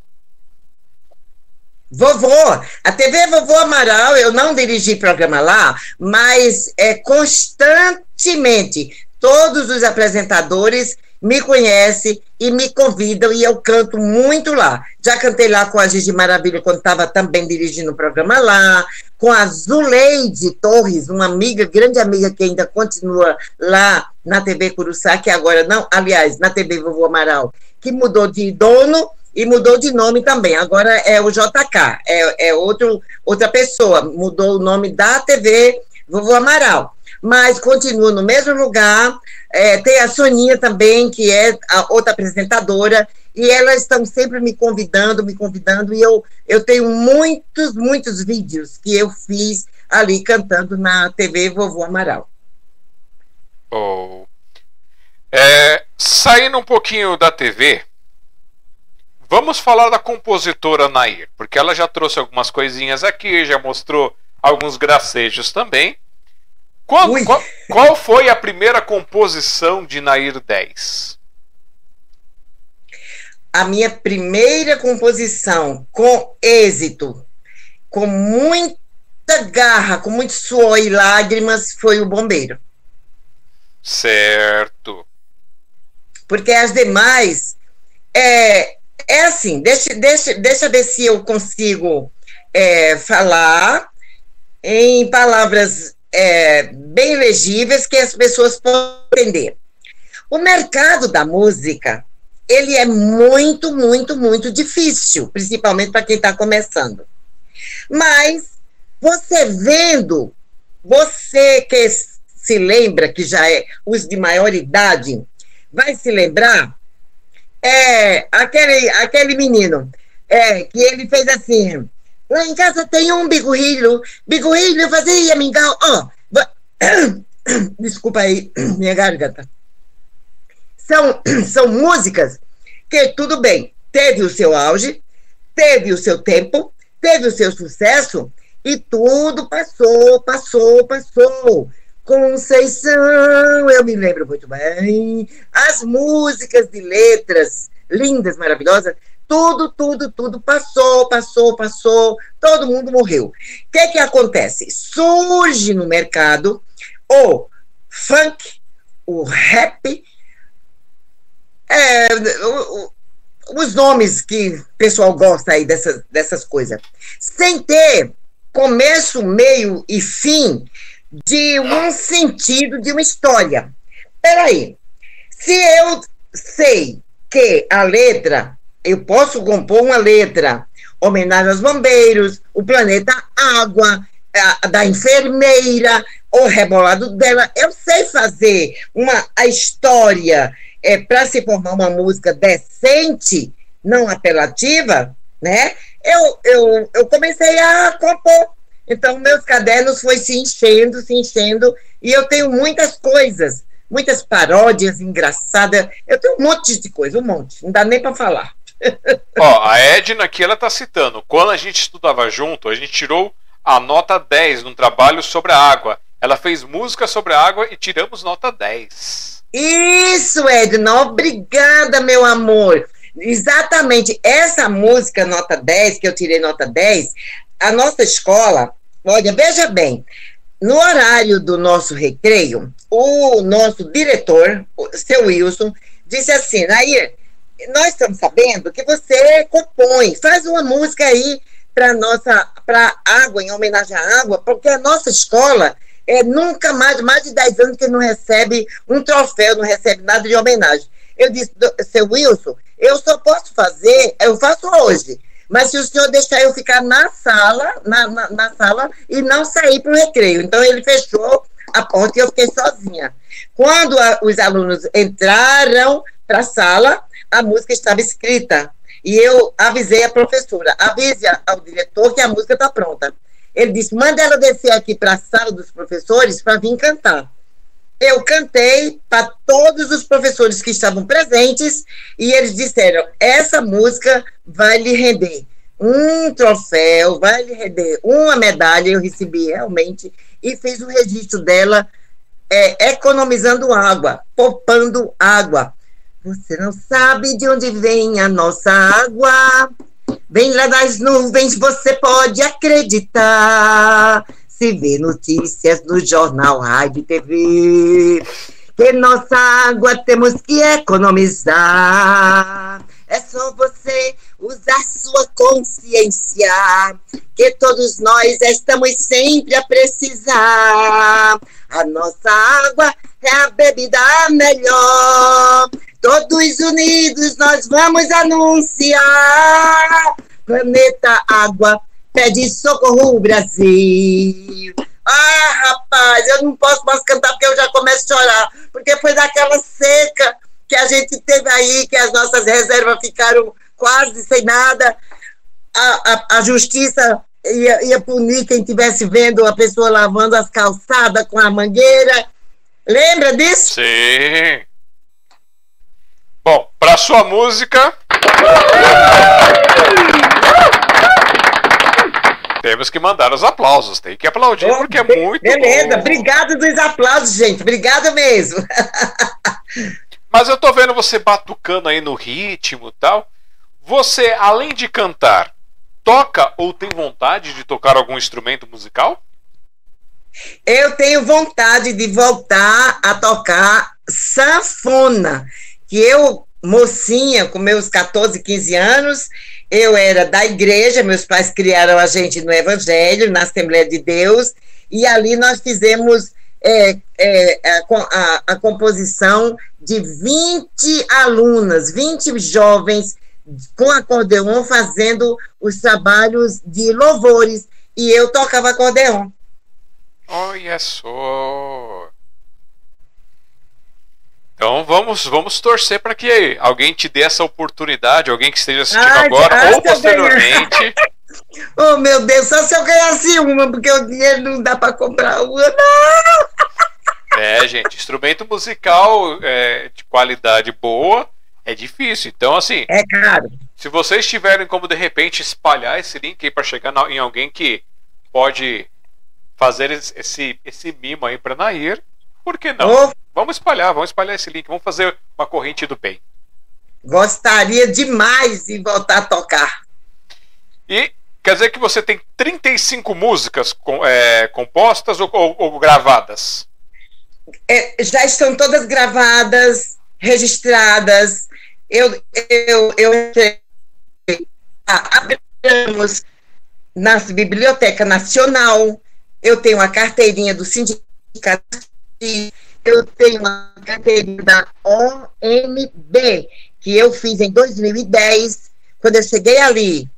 Speaker 2: Vovô, a TV Vovô Amaral, eu não dirigi programa lá, mas é constantemente todos os apresentadores me conhecem e me convidam e eu canto muito lá. Já cantei lá com a Gigi Maravilha quando estava também dirigindo o programa lá, com a Zuleide Torres, uma amiga, grande amiga que ainda continua lá na TV Curuçá, que agora não, aliás, na TV Vovô Amaral, que mudou de dono e mudou de nome também. Agora é o JK, é, é outro, outra pessoa, mudou o nome da TV Vovô Amaral. Mas continua no mesmo lugar. É, tem a Soninha também, que é a outra apresentadora, e elas estão sempre me convidando, me convidando, e eu, eu tenho muitos, muitos vídeos que eu fiz ali cantando na TV Vovô Amaral.
Speaker 1: Oh. É, saindo um pouquinho da TV, vamos falar da compositora Nair, porque ela já trouxe algumas coisinhas aqui, já mostrou alguns gracejos também. Qual, qual, qual, foi a primeira composição de Nair 10?
Speaker 2: A minha primeira composição com êxito, com muita garra, com muito suor e lágrimas, foi o Bombeiro.
Speaker 1: Certo.
Speaker 2: Porque as demais é, é assim, deixa, deixa, deixa ver se eu consigo é, falar em palavras é, bem legíveis que as pessoas possam entender. O mercado da música, ele é muito, muito, muito difícil, principalmente para quem está começando. Mas você vendo, você que se lembra, que já é os de maior idade, vai se lembrar, é aquele, aquele menino é, que ele fez assim, Lá em casa tem um bigorrilho. Bigorrilho fazia mingau. Ó, oh, desculpa aí, minha garganta. São, são músicas que, tudo bem, teve o seu auge, teve o seu tempo, teve o seu sucesso, e tudo passou, passou, passou. Conceição, eu me lembro muito bem. As músicas de letras lindas, maravilhosas, tudo, tudo, tudo passou, passou, passou, todo mundo morreu. O que que acontece? Surge no mercado o funk, o rap, é, o, o, os nomes que o pessoal gosta aí dessas, dessas coisas, sem ter começo, meio e fim de um sentido de uma história. Peraí, se eu sei que a letra eu posso compor uma letra, homenagem aos bombeiros, o planeta água, a, da enfermeira, o rebolado dela. Eu sei fazer uma, a história é, para se formar uma música decente, não apelativa, né? Eu, eu, eu comecei a compor. Então, meus cadernos foi se enchendo, se enchendo, e eu tenho muitas coisas, muitas paródias engraçadas. Eu tenho um monte de coisa, um monte, não dá nem para falar.
Speaker 1: Ó, a Edna aqui ela tá citando. Quando a gente estudava junto, a gente tirou a nota 10 num trabalho sobre a água. Ela fez música sobre a água e tiramos nota 10.
Speaker 2: Isso, Edna, obrigada, meu amor. Exatamente, essa música nota 10, que eu tirei nota 10, a nossa escola, olha, veja bem, no horário do nosso recreio, o nosso diretor, o seu Wilson, disse assim, Nair, nós estamos sabendo que você compõe, faz uma música aí para nossa para água, em homenagem à água, porque a nossa escola é nunca mais, mais de 10 anos que não recebe um troféu, não recebe nada de homenagem. Eu disse, seu Wilson, eu só posso fazer, eu faço hoje, mas se o senhor deixar eu ficar na sala, na, na, na sala e não sair para o recreio. Então ele fechou a porta e eu fiquei sozinha. Quando a, os alunos entraram para a sala, a música estava escrita. E eu avisei a professora, avise ao diretor que a música está pronta. Ele disse: manda ela descer aqui para a sala dos professores para vir cantar. Eu cantei para todos os professores que estavam presentes e eles disseram: essa música vai lhe render um troféu, vai lhe render uma medalha. Eu recebi realmente e fiz o registro dela é, economizando água, poupando água. Você não sabe de onde vem a nossa água. Vem lá das nuvens, você pode acreditar. Se vê notícias no jornal, rádio e TV. Que nossa água temos que economizar. É só você usar sua consciência, que todos nós estamos sempre a precisar. A nossa água é a bebida melhor. Todos unidos nós vamos anunciar. Planeta Água pede socorro Brasil. Ah, rapaz, eu não posso mais cantar porque eu já começo a chorar. Porque foi daquela seca que a gente teve aí, que as nossas reservas ficaram quase sem nada. A, a, a justiça ia, ia punir quem estivesse vendo a pessoa lavando as calçadas com a mangueira. Lembra disso?
Speaker 1: Sim. Bom, para sua música. Temos que mandar os aplausos, tem que aplaudir oh, porque é muito
Speaker 2: Beleza, bom. obrigado dos aplausos, gente, obrigado mesmo.
Speaker 1: Mas eu tô vendo você batucando aí no ritmo e tal. Você, além de cantar, toca ou tem vontade de tocar algum instrumento musical?
Speaker 2: Eu tenho vontade de voltar a tocar sanfona que eu, mocinha, com meus 14, 15 anos, eu era da igreja, meus pais criaram a gente no Evangelho, na Assembleia de Deus, e ali nós fizemos é, é, a, a, composição de 20 alunas, 20 jovens com acordeon fazendo os trabalhos de louvores, e eu tocava acordeon.
Speaker 1: Olha só! Então vamos, vamos torcer para que alguém te dê essa oportunidade, alguém que esteja assistindo Ai, agora ou posteriormente.
Speaker 2: oh meu Deus, só se eu ganhasse uma, porque o dinheiro não dá para comprar uma, não!
Speaker 1: É, gente, instrumento musical é, de qualidade boa é difícil. Então, assim.
Speaker 2: É caro.
Speaker 1: Se vocês tiverem como de repente espalhar esse link aí para chegar em alguém que pode fazer esse, esse mimo aí para Nair, por que não? Oh. Vamos espalhar, vamos espalhar esse link, vamos fazer uma corrente do bem.
Speaker 2: Gostaria demais de voltar a tocar.
Speaker 1: E quer dizer que você tem 35 músicas com, é, compostas ou, ou, ou gravadas?
Speaker 2: É, já estão todas gravadas, registradas. Eu, eu, eu abrimos na Biblioteca Nacional. Eu tenho a carteirinha do Sindicato eu tenho uma carteirinha da OMB, que eu fiz em 2010. Quando eu cheguei ali,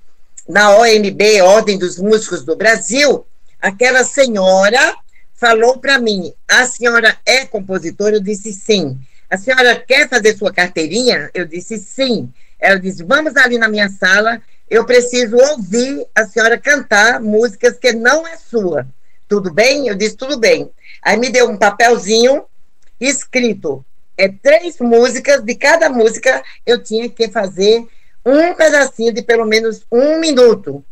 Speaker 2: na OMB, Ordem dos Músicos do Brasil, aquela senhora falou para mim: a senhora é compositora? Eu disse sim. A senhora quer fazer sua carteirinha? Eu disse sim. Ela disse: vamos ali na minha sala, eu preciso ouvir a senhora cantar músicas que não é sua. Tudo bem? Eu disse: tudo bem. Aí me deu um papelzinho escrito. É três músicas, de cada música eu tinha que fazer um pedacinho de pelo menos um minuto.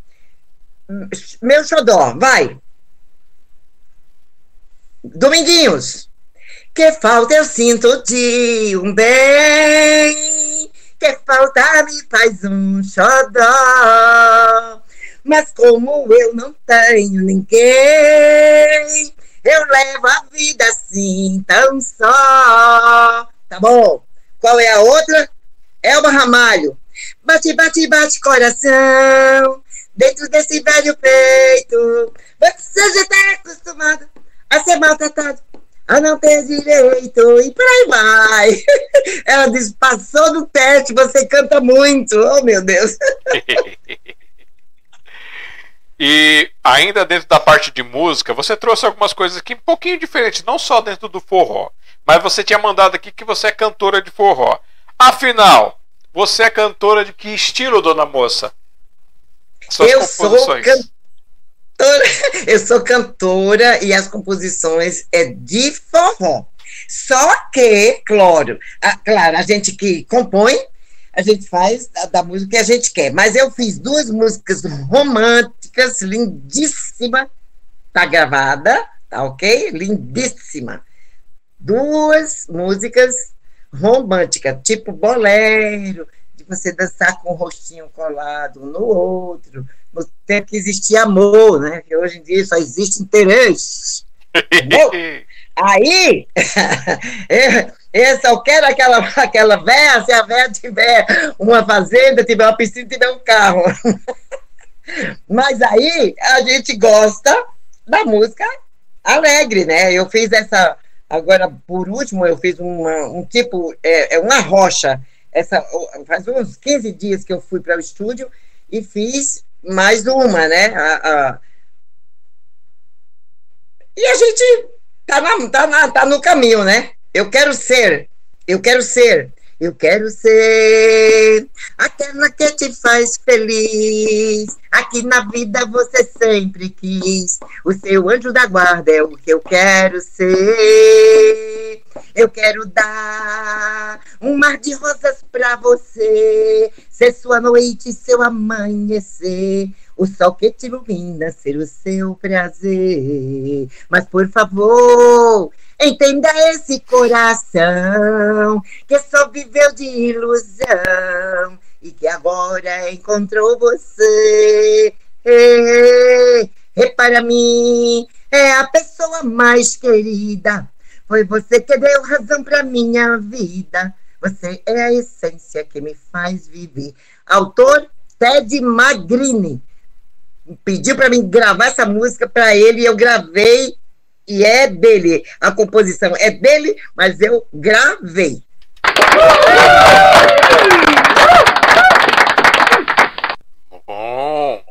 Speaker 2: Meu xodó, vai. Dominguinhos. Que falta eu sinto de um bem, que falta me faz um xodó. Mas como eu não tenho ninguém, eu levo a vida assim, tão só. Tá bom? Qual é a outra? Elba Ramalho. Bate, bate, bate coração dentro desse velho peito. Você já está acostumado a ser maltratado, a não ter direito e por aí vai. Ela diz: passou no teste, você canta muito. Oh, meu Deus.
Speaker 1: E ainda dentro da parte de música, você trouxe algumas coisas aqui um pouquinho diferentes, não só dentro do forró, mas você tinha mandado aqui que você é cantora de forró. Afinal, você é cantora de que estilo, dona moça?
Speaker 2: Suas eu sou cantora. Eu sou cantora e as composições é de forró. Só que, claro, a, claro, a gente que compõe, a gente faz da, da, música que a gente quer. Mas eu fiz duas músicas românticas, lindíssima, tá gravada, tá ok? Lindíssima. Duas músicas românticas, tipo bolero, de você dançar com o rostinho colado um no outro, no tempo que existia amor, né? Que hoje em dia só existe interesse. Aí, eu, só quero aquela, aquela véia, se a véia tiver uma fazenda, tiver uma piscina, tiver um carro. Mas aí a gente gosta da música alegre, né? Eu fiz essa. Agora, por último, eu fiz uma, um tipo, é, é uma rocha essa, faz uns 15 dias que eu fui para o estúdio e fiz mais uma, né? A, a... E a gente tá, na, tá, na, tá no caminho, né? Eu quero ser, eu quero ser eu quero ser aquela que te faz feliz. Aqui na vida você sempre quis. O seu anjo da guarda é o que eu quero ser. Eu quero dar um mar de rosas pra você. Ser sua noite, seu amanhecer. O sol que te ilumina ser o seu prazer. Mas por favor, Entenda esse coração que só viveu de ilusão e que agora encontrou você. E, para mim, é a pessoa mais querida. Foi você que deu razão para minha vida. Você é a essência que me faz viver. Autor Ted Magrini pediu para mim gravar essa música para ele e eu gravei e é dele. A composição é dele, mas eu gravei.
Speaker 1: Bom.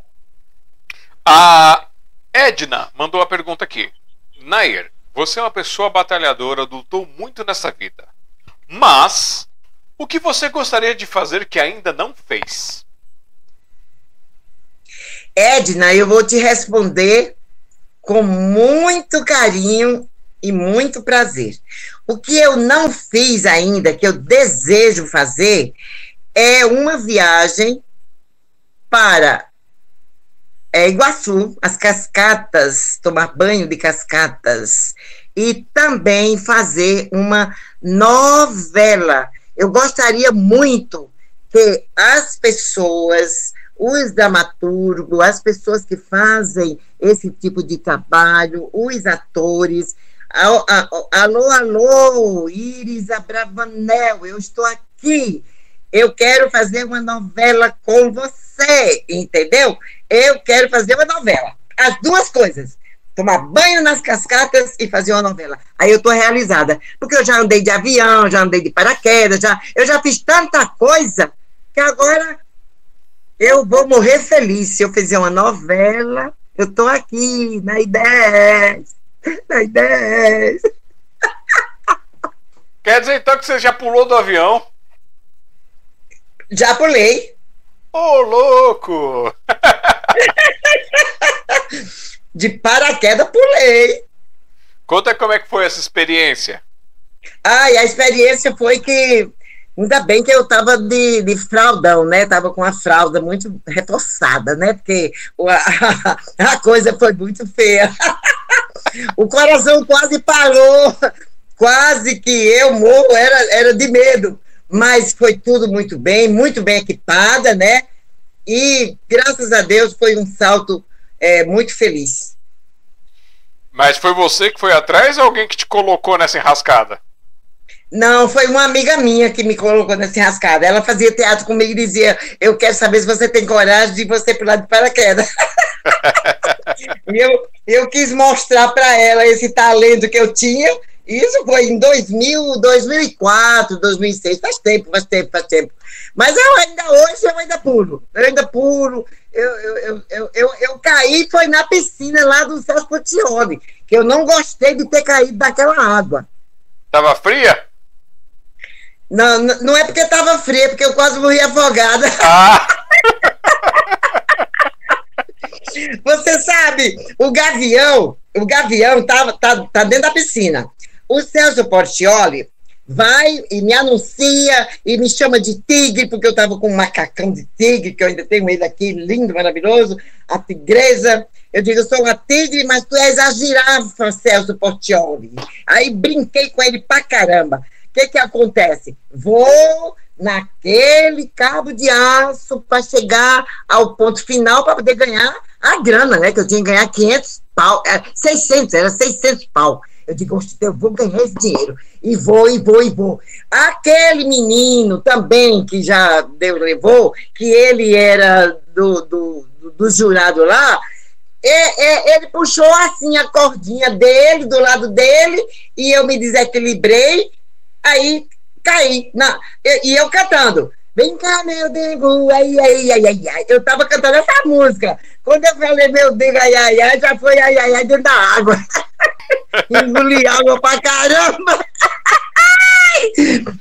Speaker 1: A Edna mandou a pergunta aqui. Nair, você é uma pessoa batalhadora, lutou muito nessa vida. Mas o que você gostaria de fazer que ainda não fez?
Speaker 2: Edna, eu vou te responder com muito carinho e muito prazer. O que eu não fiz ainda, que eu desejo fazer, é uma viagem para é, Iguaçu, as cascatas, tomar banho de cascatas, e também fazer uma novela. Eu gostaria muito que as pessoas os dramaturgos, as pessoas que fazem esse tipo de trabalho, os atores. Alô, alô, Iris Abravanel, eu estou aqui. Eu quero fazer uma novela com você, entendeu? Eu quero fazer uma novela. As duas coisas. Tomar banho nas cascatas e fazer uma novela. Aí eu estou realizada. Porque eu já andei de avião, já andei de paraquedas, já, eu já fiz tanta coisa que agora eu vou morrer feliz se eu fizer uma novela. Eu tô aqui na I10. Na I10.
Speaker 1: Quer dizer então que você já pulou do avião?
Speaker 2: Já pulei.
Speaker 1: Ô, oh, louco!
Speaker 2: De paraquedas pulei.
Speaker 1: Conta como é que foi essa experiência.
Speaker 2: Ah, e a experiência foi que Ainda bem que eu estava de, de fraldão, né? Tava com a fralda muito reforçada, né? Porque a, a coisa foi muito feia. o coração quase parou, quase que eu morro, era, era de medo. Mas foi tudo muito bem, muito bem equipada, né? E graças a Deus foi um salto é, muito feliz.
Speaker 1: Mas foi você que foi atrás ou alguém que te colocou nessa enrascada?
Speaker 2: Não, foi uma amiga minha que me colocou nessa enrascada. Ela fazia teatro comigo e dizia: Eu quero saber se você tem coragem de você pular de paraquedas. e eu, eu quis mostrar para ela esse talento que eu tinha. Isso foi em 2000, 2004, 2006. Faz tempo, faz tempo, faz tempo. Mas eu ainda hoje eu ainda pulo. Eu ainda pulo. Eu, eu, eu, eu, eu, caí foi na piscina lá do Celso Portioli, que eu não gostei de ter caído daquela água.
Speaker 1: Tava fria?
Speaker 2: Não, não é porque estava fria, é porque eu quase morri afogada. Ah. Você sabe, o Gavião, o Gavião tava, tá, tá dentro da piscina. O Celso Portioli vai e me anuncia e me chama de tigre, porque eu estava com um macacão de tigre, que eu ainda tenho ele aqui, lindo, maravilhoso, a tigresa. Eu digo, eu sou uma tigre, mas tu és a girafa, Celso Portioli. Aí brinquei com ele pra caramba que, que acontece? Vou naquele cabo de aço para chegar ao ponto final para poder ganhar a grana, né? Que eu tinha que ganhar 500 pau, é, 600, era 600 pau. Eu digo, eu vou ganhar esse dinheiro. E vou, e vou, e vou. Aquele menino também, que já Deus levou, que ele era do, do, do, do jurado lá, é, é, ele puxou assim a cordinha dele, do lado dele, e eu me desequilibrei Aí caí. Na, e eu cantando. Vem cá, meu dengo, ai, ai, ai, ai, ai. Eu tava cantando essa música. Quando eu falei, meu dengo, ai, ai, ai, já foi ai, ai, ai, dentro da água. Engoli água pra caramba.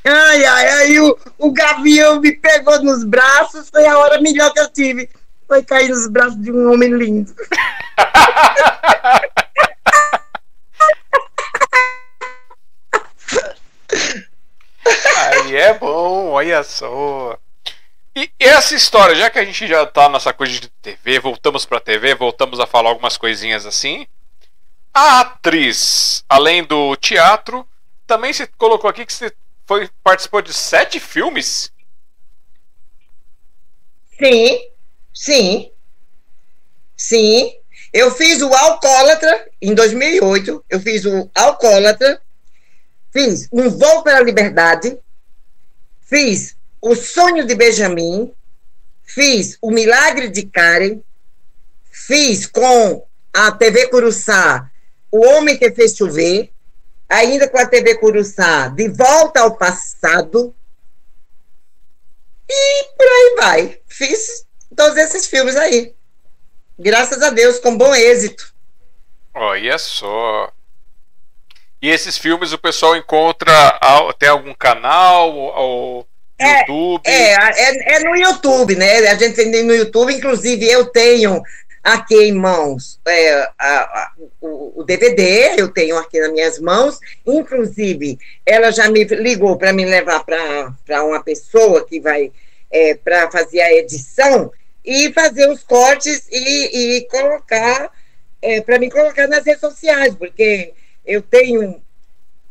Speaker 2: ai, ai, aí o, o gavião me pegou nos braços, foi a hora melhor que eu tive. Foi cair nos braços de um homem lindo.
Speaker 1: É bom, olha só. E essa história, já que a gente já tá nessa coisa de TV, voltamos pra TV, voltamos a falar algumas coisinhas assim. A atriz, além do teatro, também se colocou aqui que você foi, participou de sete filmes?
Speaker 2: Sim, sim, sim. Eu fiz o Alcoólatra em 2008. Eu fiz o Alcoólatra Fiz Um Voo para a Liberdade, fiz O Sonho de Benjamin, fiz O Milagre de Karen, fiz com a TV Curuçá O Homem que Fez Chover, ainda com a TV Curuçá De Volta ao Passado, e por aí vai. Fiz todos esses filmes aí. Graças a Deus, com bom êxito.
Speaker 1: Olha só. E esses filmes o pessoal encontra. Tem algum canal? Ou,
Speaker 2: é, YouTube? É, é, é, no YouTube, né? A gente tem no YouTube, inclusive eu tenho aqui em mãos é, a, a, o, o, DVD, eu tenho aqui nas minhas mãos. Inclusive, ela já me ligou para me levar para uma pessoa que vai é, para fazer a edição e fazer os cortes e, e colocar, é, para me colocar nas redes sociais, porque eu tenho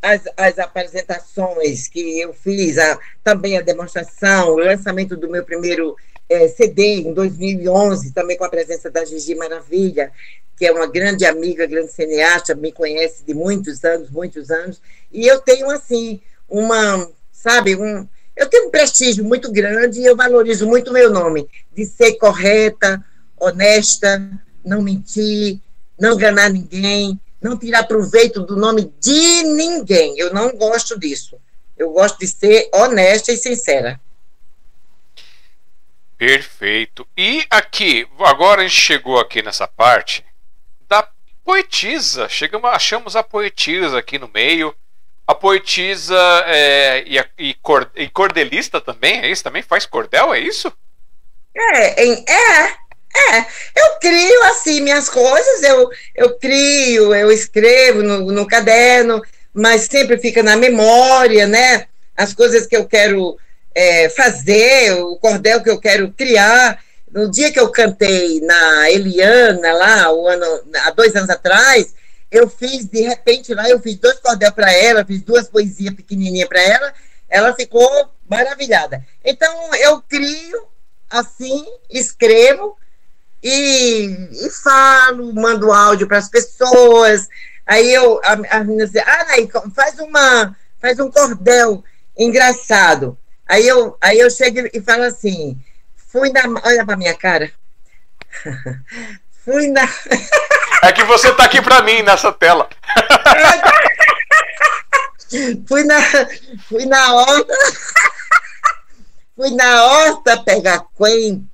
Speaker 2: as, as apresentações que eu fiz, a, também a demonstração, o lançamento do meu primeiro é, CD em 2011, também com a presença da Gigi Maravilha, que é uma grande amiga, grande cineasta, me conhece de muitos anos, muitos anos, e eu tenho, assim, uma, sabe, um, eu tenho um prestígio muito grande e eu valorizo muito o meu nome, de ser correta, honesta, não mentir, não enganar ninguém, não tirar proveito do nome de ninguém. Eu não gosto disso. Eu gosto de ser honesta e sincera.
Speaker 1: Perfeito. E aqui, agora a gente chegou aqui nessa parte da poetisa. Chegamos, achamos a poetisa aqui no meio. A poetisa é, e, a, e, e cordelista também, é isso? Também faz cordel, é isso?
Speaker 2: É, é, é, eu crio assim minhas coisas, eu, eu crio, eu escrevo no, no caderno, mas sempre fica na memória, né? As coisas que eu quero é, fazer, o cordel que eu quero criar. No dia que eu cantei na Eliana, lá, o ano, há dois anos atrás, eu fiz, de repente, lá, eu fiz dois cordel para ela, fiz duas poesias pequenininhas para ela, ela ficou maravilhada. Então, eu crio assim, escrevo, e, e falo, mando áudio para as pessoas. Aí eu, a, menina diz, ah, Naí, faz uma, faz um cordel engraçado. Aí eu, aí eu chego e falo assim, fui na. Olha pra minha cara. fui na.
Speaker 1: É que você tá aqui pra mim nessa tela.
Speaker 2: fui na. Fui na horta. fui na horta pegar coentro.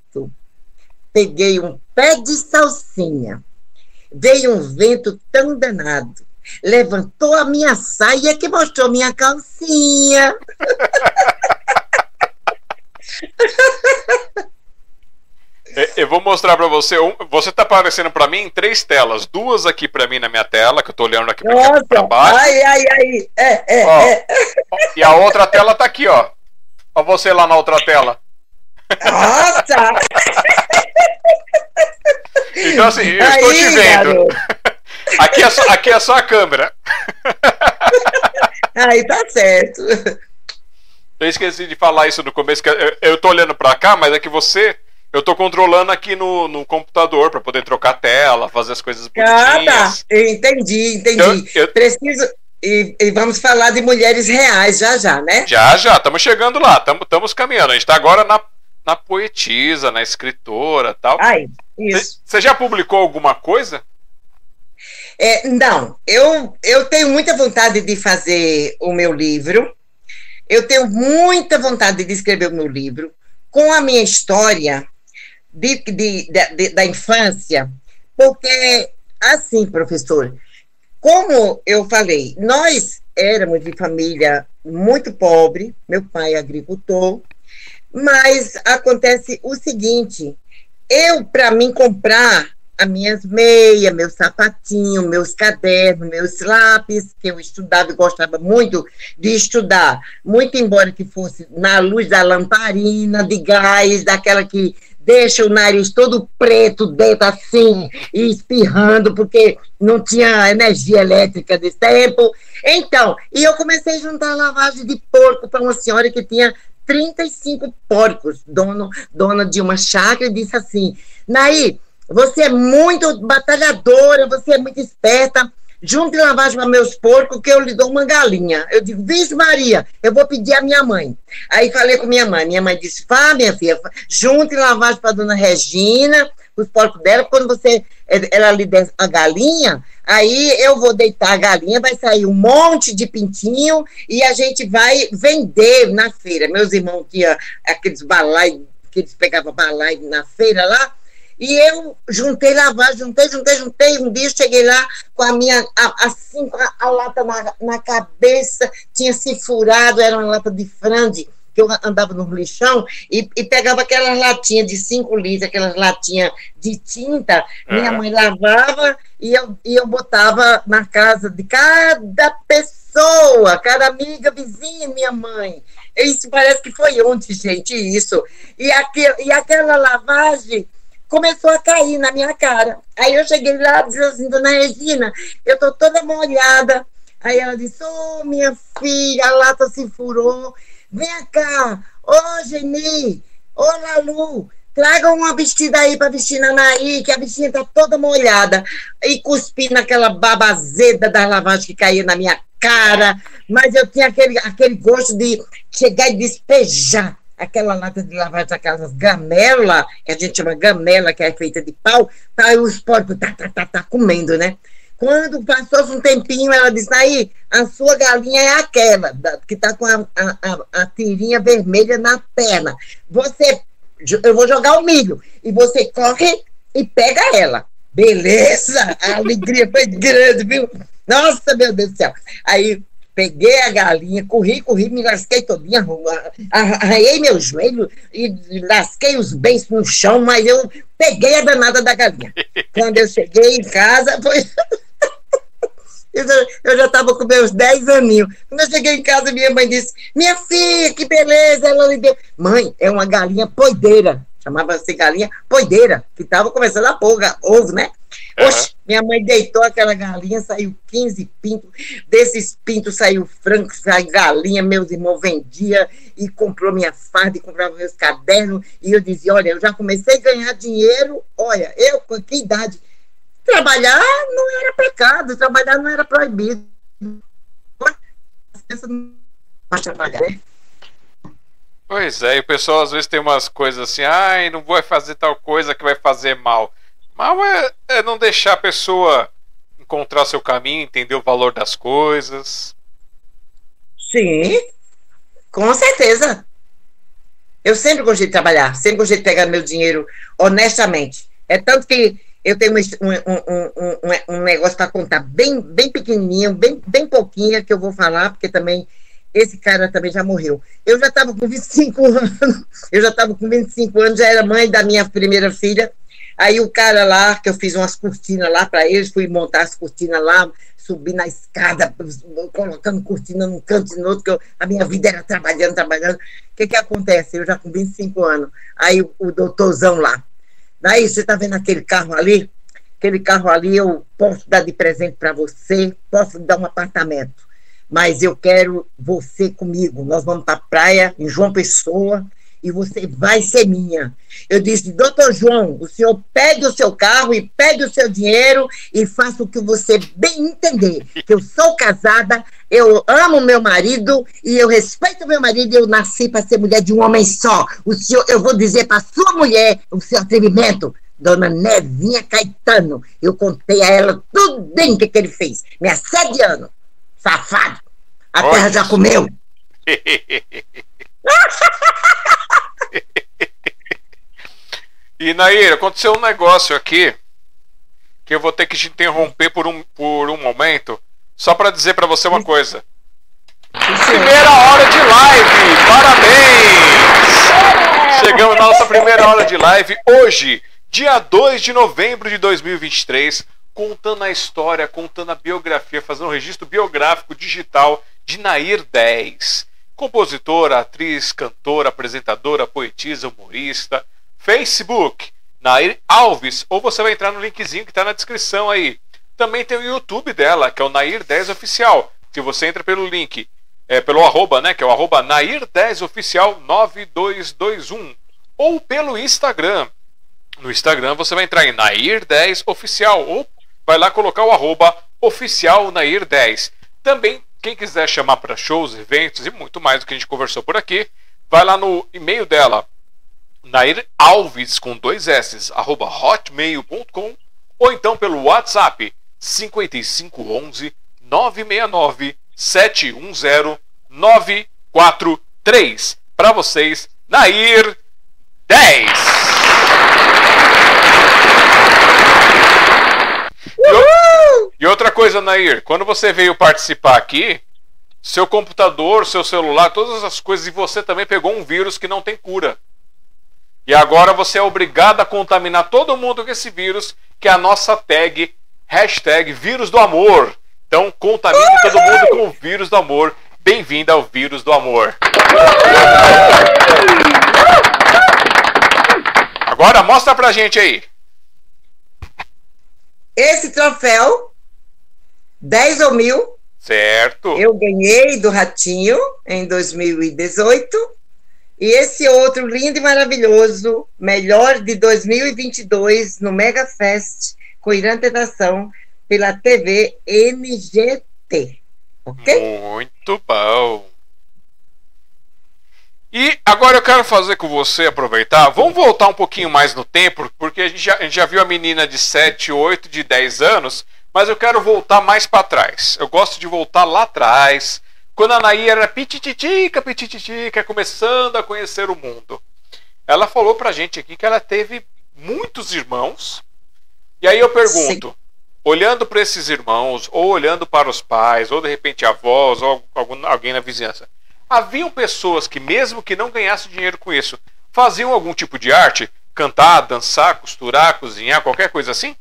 Speaker 2: Peguei um pé de salsinha. Veio um vento tão danado. Levantou a minha saia que mostrou minha calcinha.
Speaker 1: Eu vou mostrar para você. Você tá aparecendo para mim em três telas. Duas aqui para mim na minha tela, que eu tô olhando aqui
Speaker 2: para baixo. Ai, ai, ai. É, é,
Speaker 1: ó,
Speaker 2: é.
Speaker 1: E a outra tela tá aqui, ó. Ó você lá na outra tela.
Speaker 2: Nossa!
Speaker 1: então assim, eu aí, estou te vendo. Aqui é, só, aqui é só a câmera.
Speaker 2: Aí tá certo.
Speaker 1: Eu esqueci de falar isso no começo, que eu, eu tô olhando para cá, mas é que você eu tô controlando aqui no, no computador para poder trocar tela, fazer as coisas bonitinhas.
Speaker 2: Ah, tá. Entendi, entendi. Eu, eu... Preciso. E, e, vamos falar de mulheres reais já já, né?
Speaker 1: Já já, estamos chegando lá, estamos caminhando. A gente está agora na, na poetisa, na escritora tal.
Speaker 2: Ai, isso.
Speaker 1: Você já publicou alguma coisa?
Speaker 2: É, não, eu, eu tenho muita vontade de fazer o meu livro. Eu tenho muita vontade de escrever o meu livro com a minha história de, de, de, da infância, porque, assim, professor, como eu falei, nós éramos de família muito pobre, meu pai é agricultor, mas acontece o seguinte: eu, para mim comprar as minhas meias, meus sapatinhos, meus cadernos, meus lápis, que eu estudava e gostava muito de estudar, muito embora que fosse na luz da lamparina, de gás, daquela que deixa o nariz todo preto dentro assim e espirrando porque não tinha energia elétrica desse tempo. Então, e eu comecei a juntar lavagem de porco para uma senhora que tinha 35 porcos, dono, dona de uma chácara, e disse assim: Naí, você é muito batalhadora, você é muito esperta junto e lavagem para meus porcos, que eu lhe dou uma galinha. Eu digo, Vixe Maria, eu vou pedir a minha mãe. Aí falei com minha mãe, minha mãe disse, Fá, minha filha, junto e lavagem para dona Regina, os porcos dela, quando você, ela lhe der a galinha, aí eu vou deitar a galinha, vai sair um monte de pintinho e a gente vai vender na feira. Meus irmãos tinham aqueles balai, que eles pegavam balai na feira lá, e eu juntei lavar, juntei, juntei, juntei. Um dia cheguei lá com a minha, assim, a, a lata na, na cabeça, tinha se furado, era uma lata de frande que eu andava no lixão e, e pegava aquelas latinhas de 5 litros, aquelas latinhas de tinta, minha mãe lavava e eu, e eu botava na casa de cada pessoa, cada amiga, vizinha, minha mãe. Isso parece que foi ontem, gente, isso. E, aquel, e aquela lavagem começou a cair na minha cara. Aí eu cheguei lá e disse assim, dona Regina, eu tô toda molhada. Aí ela disse, ô oh, minha filha, a lata se furou. Vem cá, ô Geni, ô Lalu, traga uma vestida aí para vestir na Naí, que a bichinha tá toda molhada. E cuspi naquela babazeda da lavagem que caía na minha cara. Mas eu tinha aquele, aquele gosto de chegar e despejar aquela lata de lavagem, aquelas gamela, que a gente chama gamela, que é feita de pau, tá os porcos tá, tá, tá, tá comendo, né? Quando passou um tempinho, ela disse, aí, a sua galinha é aquela, que tá com a, a, a tirinha vermelha na perna. Você, eu vou jogar o milho, e você corre e pega ela. Beleza? A alegria foi grande, viu? Nossa, meu Deus do céu. Aí peguei a galinha, corri, corri, me lasquei todinha, arranhei meu joelho e lasquei os bens no chão, mas eu peguei a danada da galinha. Quando eu cheguei em casa, foi. Eu já estava com meus 10 aninhos. Quando eu cheguei em casa, minha mãe disse: Minha filha, que beleza! Ela lhe deu. Mãe, é uma galinha poideira. Chamava-se galinha poideira, que estava começando a pôr ovo, né? Uhum. Oxe, minha mãe deitou aquela galinha, saiu 15 pintos. Desses pintos saiu frango, saiu galinha. Meus irmãos vendiam e comprou minha farda e comprava meus cadernos. E eu dizia: Olha, eu já comecei a ganhar dinheiro. Olha, eu com que idade? Trabalhar não era pecado, trabalhar não era proibido.
Speaker 1: né? Pois é, e o pessoal às vezes tem umas coisas assim, ai, não vou fazer tal coisa que vai fazer mal. Mal é, é não deixar a pessoa encontrar seu caminho, entender o valor das coisas.
Speaker 2: Sim, com certeza. Eu sempre gostei de trabalhar, sempre gostei de pegar meu dinheiro honestamente. É tanto que eu tenho um, um, um, um negócio para contar bem, bem pequenininho, bem, bem pouquinho, que eu vou falar, porque também esse cara também já morreu. Eu já estava com 25 anos, eu já estava com 25 anos, já era mãe da minha primeira filha. Aí o cara lá, que eu fiz umas cortinas lá para eles, fui montar as cortinas lá, subi na escada, colocando cortina num canto e no outro, que eu, a minha vida era trabalhando, trabalhando. O que que acontece? Eu já com 25 anos. Aí o, o doutorzão lá. Daí você está vendo aquele carro ali? Aquele carro ali eu posso dar de presente para você, posso dar um apartamento mas eu quero você comigo. Nós vamos para a praia em João Pessoa e você vai ser minha. Eu disse, doutor João, o senhor pegue o seu carro e pegue o seu dinheiro e faça o que você bem entender. Que eu sou casada, eu amo meu marido e eu respeito meu marido e eu nasci para ser mulher de um homem só. O senhor, eu vou dizer para sua mulher o seu atrevimento. Dona Nevinha Caetano, eu contei a ela tudo bem que, que ele fez. Me assediando. Safado! A Olha terra já comeu!
Speaker 1: e Nair, aconteceu um negócio aqui que eu vou ter que te interromper por um, por um momento, só para dizer para você uma coisa. Primeira hora de live! Parabéns! Chegamos na nossa primeira hora de live hoje, dia 2 de novembro de 2023 contando a história, contando a biografia, fazendo um registro biográfico digital de Nair 10. Compositora, atriz, cantora, apresentadora, poetisa, humorista. Facebook, Nair Alves, ou você vai entrar no linkzinho que está na descrição aí. Também tem o YouTube dela, que é o Nair 10 Oficial. Se você entra pelo link, é, pelo arroba, né, que é o arroba Nair 10 Oficial 9221. Ou pelo Instagram. No Instagram você vai entrar em Nair 10 Oficial ou vai lá colocar o arroba oficial Nair 10. Também, quem quiser chamar para shows, eventos e muito mais do que a gente conversou por aqui, vai lá no e-mail dela, Nair Alves com dois S, arroba hotmail.com ou então pelo WhatsApp 5511 969 710 943. Para vocês, Nair 10. E, outra coisa, Nair, quando você veio participar aqui, seu computador, seu celular, todas as coisas, e você também pegou um vírus que não tem cura. E agora você é obrigado a contaminar todo mundo com esse vírus, que é a nossa tag, hashtag vírus do amor. Então contamine todo mundo com o vírus do amor. Bem-vindo ao vírus do amor. Agora mostra pra gente aí.
Speaker 2: Esse troféu, 10 ou mil.
Speaker 1: Certo.
Speaker 2: Eu ganhei do Ratinho em 2018. E esse outro lindo e maravilhoso, melhor de 2022, no Mega Fest, com Irã Tentação, pela TV NGT. Ok?
Speaker 1: Muito bom. E agora eu quero fazer com você aproveitar. Vamos voltar um pouquinho mais no tempo, porque a gente já, a gente já viu a menina de 7, 8, de 10 anos, mas eu quero voltar mais para trás. Eu gosto de voltar lá atrás, quando a Anaí era pitititica, pitititica, começando a conhecer o mundo. Ela falou pra gente aqui que ela teve muitos irmãos. E aí eu pergunto, Sim. olhando para esses irmãos, ou olhando para os pais, ou de repente avós, ou algum, alguém na vizinhança, haviam pessoas que, mesmo que não ganhassem dinheiro com isso, faziam algum tipo de arte? Cantar, dançar, costurar, cozinhar, qualquer coisa assim?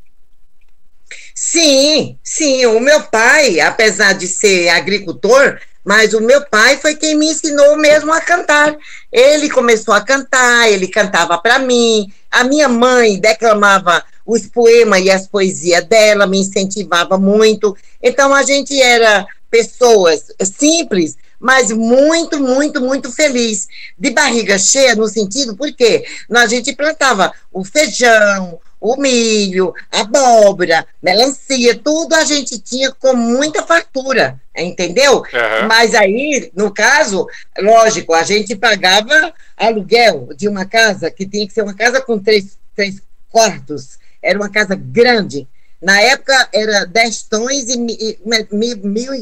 Speaker 2: Sim, sim. O meu pai, apesar de ser agricultor, mas o meu pai foi quem me ensinou mesmo a cantar. Ele começou a cantar, ele cantava para mim. A minha mãe declamava os poemas e as poesias dela, me incentivava muito. Então a gente era pessoas simples, mas muito, muito, muito feliz. De barriga cheia, no sentido, porque a gente plantava o feijão, o milho, a abóbora, melancia, tudo a gente tinha com muita fartura, entendeu? Uhum. Mas aí, no caso, lógico, a gente pagava aluguel de uma casa que tinha que ser uma casa com três, três quartos, era uma casa grande. Na época era 10 tons e mil,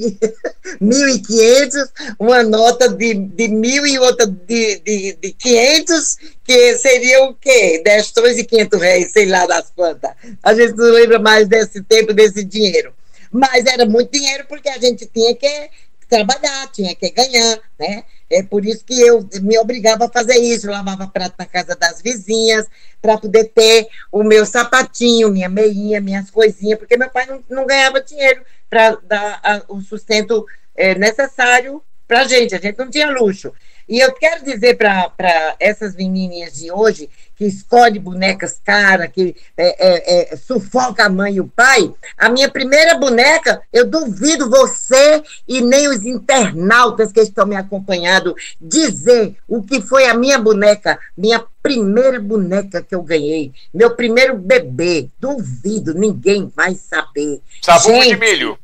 Speaker 2: e quinhentos, uma nota de, de mil e outra de, de, de 500, que seria o quê? 10 tons e 500 reais, sei lá das quantas. A gente não lembra mais desse tempo, desse dinheiro. Mas era muito dinheiro porque a gente tinha que trabalhar, tinha que ganhar, né? É por isso que eu me obrigava a fazer isso. Eu lavava prato na casa das vizinhas, para poder ter o meu sapatinho, minha meinha, minhas coisinhas, porque meu pai não, não ganhava dinheiro para dar a, o sustento é, necessário para gente. A gente não tinha luxo. E eu quero dizer para essas menininhas de hoje que escolhe bonecas caras, que é, é, é, sufoca a mãe e o pai, a minha primeira boneca, eu duvido você e nem os internautas que estão me acompanhando dizer o que foi a minha boneca, minha primeira boneca que eu ganhei, meu primeiro bebê. Duvido, ninguém vai saber.
Speaker 1: Sabão de milho.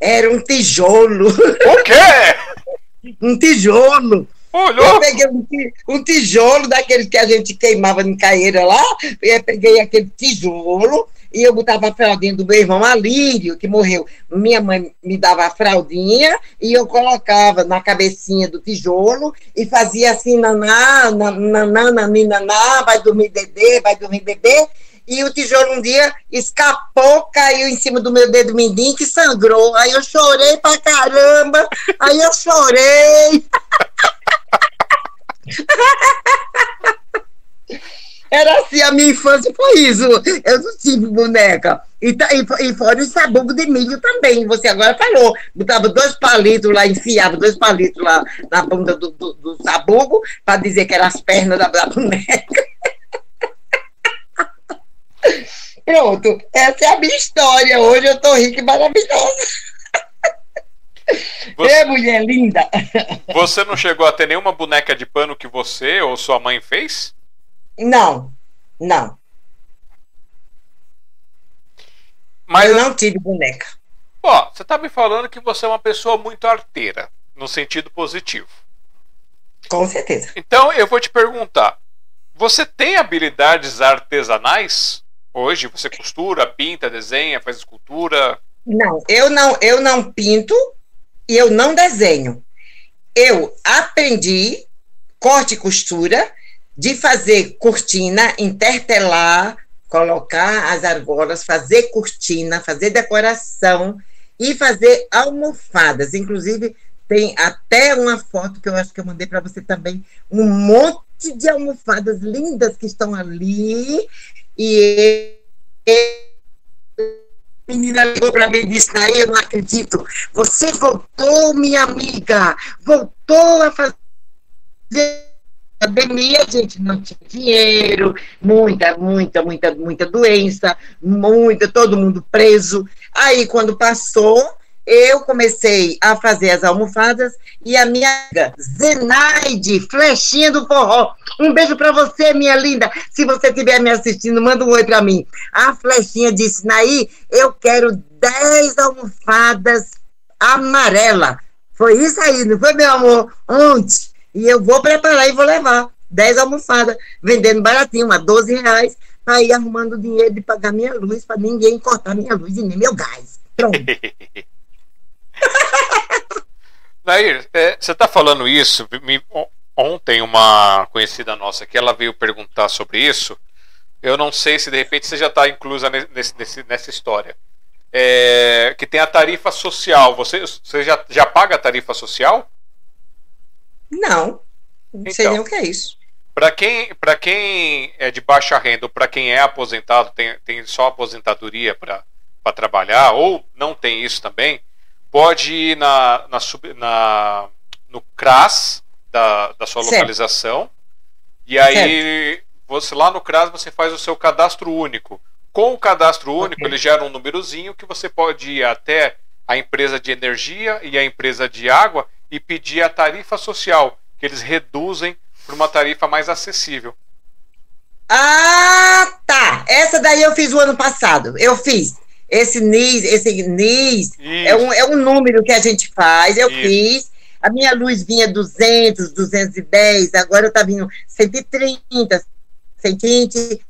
Speaker 2: Era um tijolo.
Speaker 1: O quê?
Speaker 2: um tijolo. Olhou. Eu peguei um, tijolo daqueles que a gente queimava em caeira lá, eu peguei aquele tijolo e eu botava a fraldinha do meu irmão Alírio, que morreu. Minha mãe me dava a fraldinha e eu colocava na cabecinha do tijolo e fazia assim, naná, naná, naná, naná, vai dormir bebê, vai dormir bebê. E o tijolo um dia escapou, caiu em cima do meu dedo mindinho que sangrou. Aí eu chorei pra caramba. Aí eu chorei. Era assim, a minha infância foi isso. Eu não tive boneca. E, e, e fora o sabugo de milho também. Você agora falou. Botava dois palitos lá, enfiava dois palitos lá na bunda do, do, do sabugo para dizer que eram as pernas da, da boneca. Pronto, essa é a minha história. Hoje eu tô rica e maravilhosa. Você, é, mulher linda!
Speaker 1: Você não chegou a ter nenhuma boneca de pano que você ou sua mãe fez?
Speaker 2: Não, não. Mas eu não tive boneca.
Speaker 1: Ó, você tá me falando que você é uma pessoa muito arteira, no sentido positivo.
Speaker 2: Com certeza.
Speaker 1: Então eu vou te perguntar: você tem habilidades artesanais? Hoje você costura, pinta, desenha, faz escultura?
Speaker 2: Não, eu não, eu não pinto, e eu não desenho. Eu aprendi corte e costura, de fazer cortina, intertelar, colocar as argolas, fazer cortina, fazer decoração e fazer almofadas. Inclusive, tem até uma foto que eu acho que eu mandei para você também, um monte de almofadas lindas que estão ali. E menina ligou para mim e disse: Daí eu não acredito. Você voltou, minha amiga. Voltou a fazer pandemia, gente não tinha dinheiro, muita, muita, muita, muita doença, muita, todo mundo preso. Aí, quando passou, eu comecei a fazer as almofadas e a minha amiga Zenaide, flechinha do forró. Um beijo para você, minha linda. Se você estiver me assistindo, manda um oi para mim. A flechinha disse: Naí, eu quero 10 almofadas amarela. Foi isso aí, não foi, meu amor? Ontem. E eu vou preparar e vou levar 10 almofadas, vendendo baratinho, a 12 reais, para ir arrumando dinheiro de pagar minha luz, para ninguém cortar minha luz e nem meu gás. Pronto.
Speaker 1: Nair, é, você está falando isso. Me, ontem, uma conhecida nossa aqui, ela veio perguntar sobre isso. Eu não sei se de repente você já está inclusa nesse, nesse, nessa história. É, que tem a tarifa social. Você, você já, já paga a tarifa social?
Speaker 2: Não. Não então, sei nem o que é isso.
Speaker 1: Para quem, quem é de baixa renda ou para quem é aposentado, tem, tem só aposentadoria para trabalhar, ou não tem isso também, pode ir na, na, na no CRAS da, da sua certo. localização. E aí, certo. você lá no CRAS você faz o seu cadastro único. Com o cadastro único, okay. ele gera um númerozinho que você pode ir até a empresa de energia e a empresa de água e pedir a tarifa social, que eles reduzem para uma tarifa mais acessível.
Speaker 2: Ah, tá. Essa daí eu fiz o ano passado. Eu fiz. Esse NIS, esse NIS é um, é um número que a gente faz. Eu Isso. fiz. A minha luz vinha 200, 210, agora tá vindo 130, 120.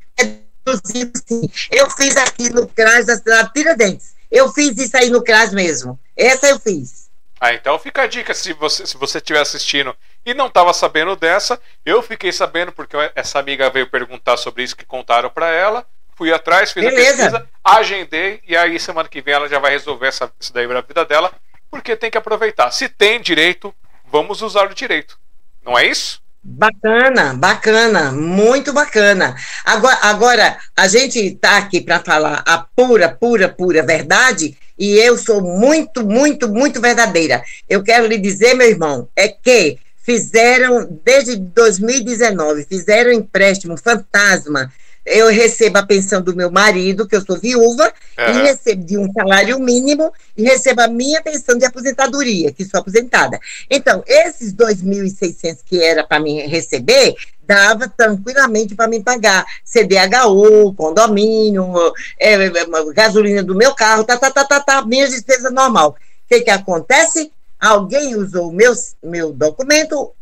Speaker 2: Sim. Eu fiz aqui no CRAS da cidade Tiradentes. Eu fiz isso aí no CRAS mesmo. Essa eu fiz.
Speaker 1: Ah, então fica a dica se você se você estiver assistindo e não estava sabendo dessa, eu fiquei sabendo porque essa amiga veio perguntar sobre isso que contaram para ela. Fui atrás, fiz Beleza. a pesquisa, agendei e aí semana que vem ela já vai resolver essa, isso daí na vida dela, porque tem que aproveitar. Se tem direito, vamos usar o direito. Não é isso?
Speaker 2: Bacana, bacana, muito bacana. Agora, agora a gente está aqui para falar a pura, pura, pura verdade e eu sou muito, muito, muito verdadeira. Eu quero lhe dizer, meu irmão, é que fizeram, desde 2019, fizeram empréstimo fantasma. Eu recebo a pensão do meu marido, que eu sou viúva, uhum. e recebo de um salário mínimo, e recebo a minha pensão de aposentadoria, que sou aposentada. Então, esses 2.600 que era para mim receber, dava tranquilamente para me pagar CDHU, condomínio, é, é, gasolina do meu carro, tá, tá, tá, tá, tá, minha despesa normal. O que, que acontece? alguém usou meu, meu documento,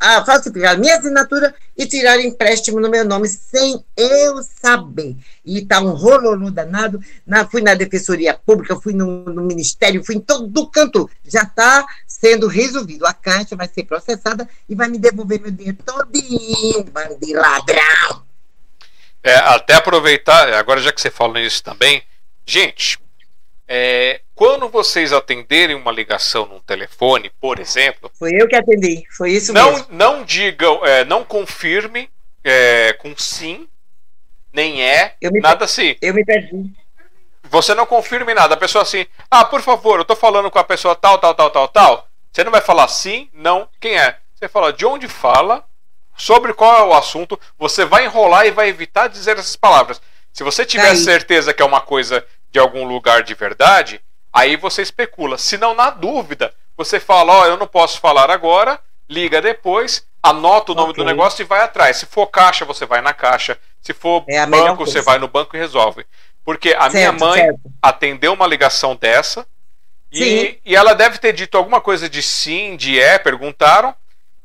Speaker 2: a falsificar minha assinatura e tirar empréstimo no meu nome sem eu saber. E tá um rolo danado. Na, fui na Defensoria Pública, fui no, no Ministério, fui em todo canto. Já está sendo resolvido. A Caixa vai ser processada e vai me devolver meu dinheiro todinho, bando ladrão.
Speaker 1: É, até aproveitar, agora já que você fala nisso também, gente, é, quando vocês atenderem uma ligação num telefone, por exemplo.
Speaker 2: Foi eu que atendi, foi isso
Speaker 1: não,
Speaker 2: mesmo.
Speaker 1: Não digam, é, não confirme é, com sim, nem é, nada assim.
Speaker 2: Eu me perdi.
Speaker 1: Você não confirme nada. A pessoa assim, ah, por favor, eu tô falando com a pessoa tal, tal, tal, tal, tal. Você não vai falar sim, não, quem é? Você fala de onde fala, sobre qual é o assunto. Você vai enrolar e vai evitar dizer essas palavras. Se você tiver certeza que é uma coisa de algum lugar de verdade, aí você especula. Se não, na dúvida, você fala: Ó, oh, eu não posso falar agora, liga depois, anota o nome okay. do negócio e vai atrás. Se for caixa, você vai na caixa. Se for é banco, você vai no banco e resolve. Porque a certo, minha mãe certo. atendeu uma ligação dessa e, e, ela deve ter dito alguma coisa de sim, de é, perguntaram.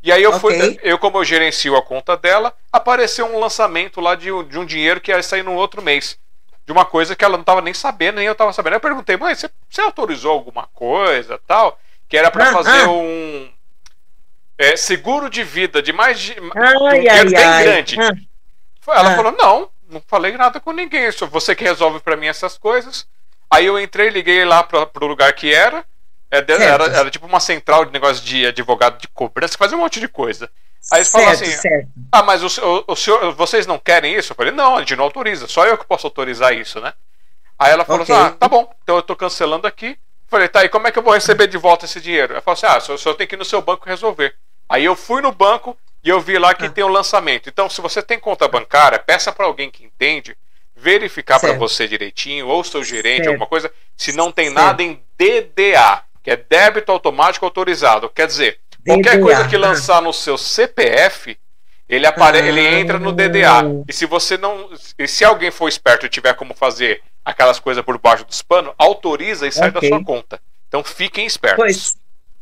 Speaker 1: E aí eu okay. fui, eu como eu gerencio a conta dela, apareceu um lançamento lá de, de um dinheiro que ia sair no outro mês de uma coisa que ela não estava nem sabendo, nem eu estava sabendo. Eu perguntei, mãe, você, você, autorizou alguma coisa tal? Que era para ah, fazer ah. um é, seguro de vida de mais de, ai, um dinheiro bem ai. grande. Ah. Ela falou, não, não falei nada com ninguém. Isso você que resolve para mim essas coisas. Aí eu entrei, liguei lá para o lugar que era. É, era, era, tipo uma central de negócio de advogado de cobrança, que fazia um monte de coisa. Aí eles falam assim: certo. Ah, mas o, o, o, senhor, vocês não querem isso? Eu falei: Não, a gente não autoriza, só eu que posso autorizar isso, né? Aí ela falou okay. assim: Ah, tá bom, então eu tô cancelando aqui. Eu falei: Tá, e como é que eu vou receber de volta esse dinheiro? Ela falou assim: Ah, o senhor tem que ir no seu banco resolver. Aí eu fui no banco e eu vi lá que ah. tem um lançamento. Então, se você tem conta bancária, peça para alguém que entende verificar para você direitinho, ou seu gerente, certo. alguma coisa, se não tem certo. nada em DDA, que é débito automático autorizado. Quer dizer, Qualquer coisa que lançar no seu CPF, ele, apare... Ah. ele entra no DDA. E se você não. E se alguém for esperto e tiver como fazer aquelas coisas por baixo dos panos, autoriza e sai okay. da sua conta. Então fiquem espertos.
Speaker 2: Pois,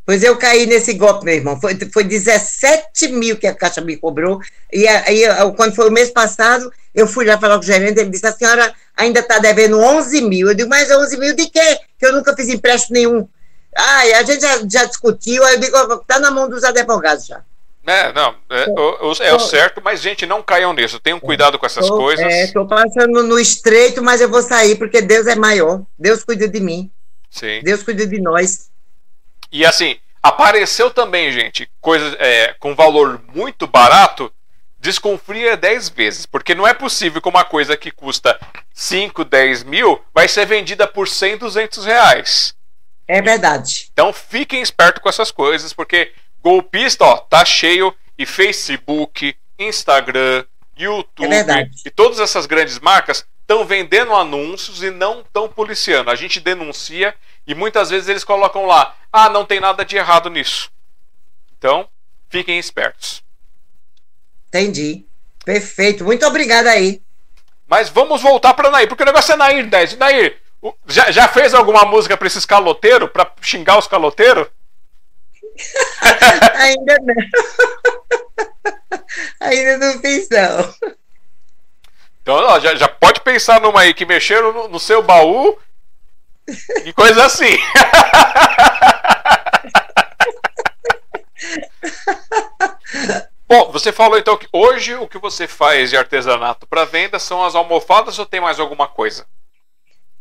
Speaker 2: pois eu caí nesse golpe, meu irmão. Foi, foi 17 mil que a Caixa me cobrou. E aí, quando foi o mês passado, eu fui lá falar com o gerente, ele disse: a senhora ainda está devendo 11 mil. Eu digo, mas 11 mil de quê? Que eu nunca fiz empréstimo nenhum. Ah, a gente já, já discutiu, aí está na mão dos advogados já.
Speaker 1: É, não, é, é, é, o certo, mas gente, não caiam nisso. Tenham cuidado com essas
Speaker 2: tô,
Speaker 1: coisas.
Speaker 2: Estou é, passando no estreito, mas eu vou sair porque Deus é maior. Deus cuida de mim.
Speaker 1: Sim.
Speaker 2: Deus cuida de nós.
Speaker 1: E assim, apareceu também, gente, coisas é, com valor muito barato. Desconfia 10 vezes, porque não é possível que uma coisa que custa 5, 10 mil vai ser vendida por 100, 200 reais.
Speaker 2: É verdade.
Speaker 1: Então fiquem espertos com essas coisas, porque golpista, ó, tá cheio e Facebook, Instagram, YouTube é e todas essas grandes marcas estão vendendo anúncios e não estão policiando. A gente denuncia e muitas vezes eles colocam lá: "Ah, não tem nada de errado nisso". Então, fiquem espertos.
Speaker 2: Entendi. Perfeito, muito obrigada aí.
Speaker 1: Mas vamos voltar para Nair, porque o negócio é Nair 10. Nair, já, já fez alguma música para esses caloteiros, para xingar os caloteiros?
Speaker 2: Ainda não. Ainda não fiz, não.
Speaker 1: Então, ó, já, já pode pensar numa aí que mexeram no, no seu baú e coisa assim. Bom, você falou então que hoje o que você faz de artesanato para venda são as almofadas ou tem mais alguma coisa?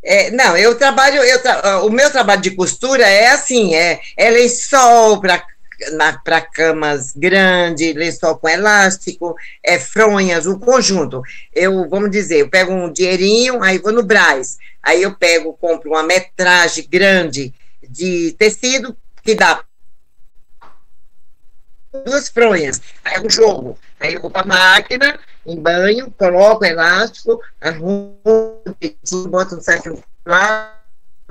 Speaker 2: É, não, eu trabalho, eu tra o meu trabalho de costura é assim, é, é lençol para camas grandes, lençol com elástico, é fronhas, o conjunto. Eu, vamos dizer, eu pego um dinheirinho, aí vou no Braz, aí eu pego, compro uma metragem grande de tecido que dá duas fronhas. Aí o jogo. Aí eu vou para a máquina, em banho, coloco elástico, arrumo, boto no certo lá,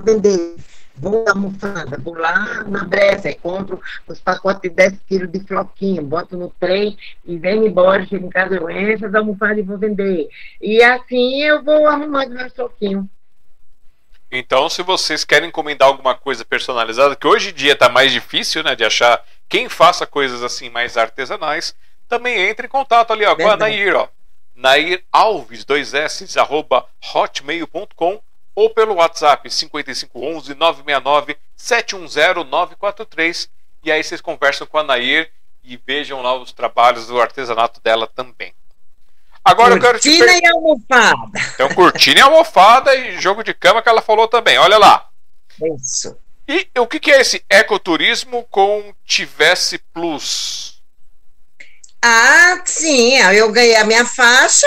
Speaker 2: vender. Vou na almofada, vou lá na brecha, compro os pacotes de 10 quilos de floquinho, boto no trem e venho embora, chego em casa, eu encho as almofadas e vou vender. E assim eu vou arrumando meu floquinho.
Speaker 1: Então, se vocês querem encomendar alguma coisa personalizada, que hoje em dia está mais difícil né, de achar quem faça coisas assim mais artesanais, também entre em contato ali ó, com a Nair, ó. Nair Alves, 2S, arroba hotmail.com ou pelo WhatsApp 5511 969 710 943 e aí vocês conversam com a Nair e vejam lá os trabalhos do artesanato dela também.
Speaker 2: Agora cortina eu quero te per... e almofada.
Speaker 1: Então, cortina e almofada e jogo de cama que ela falou também. Olha lá.
Speaker 2: Isso.
Speaker 1: E o que, que é esse ecoturismo com Tivesse Plus?
Speaker 2: Ah, sim, eu ganhei a minha faixa,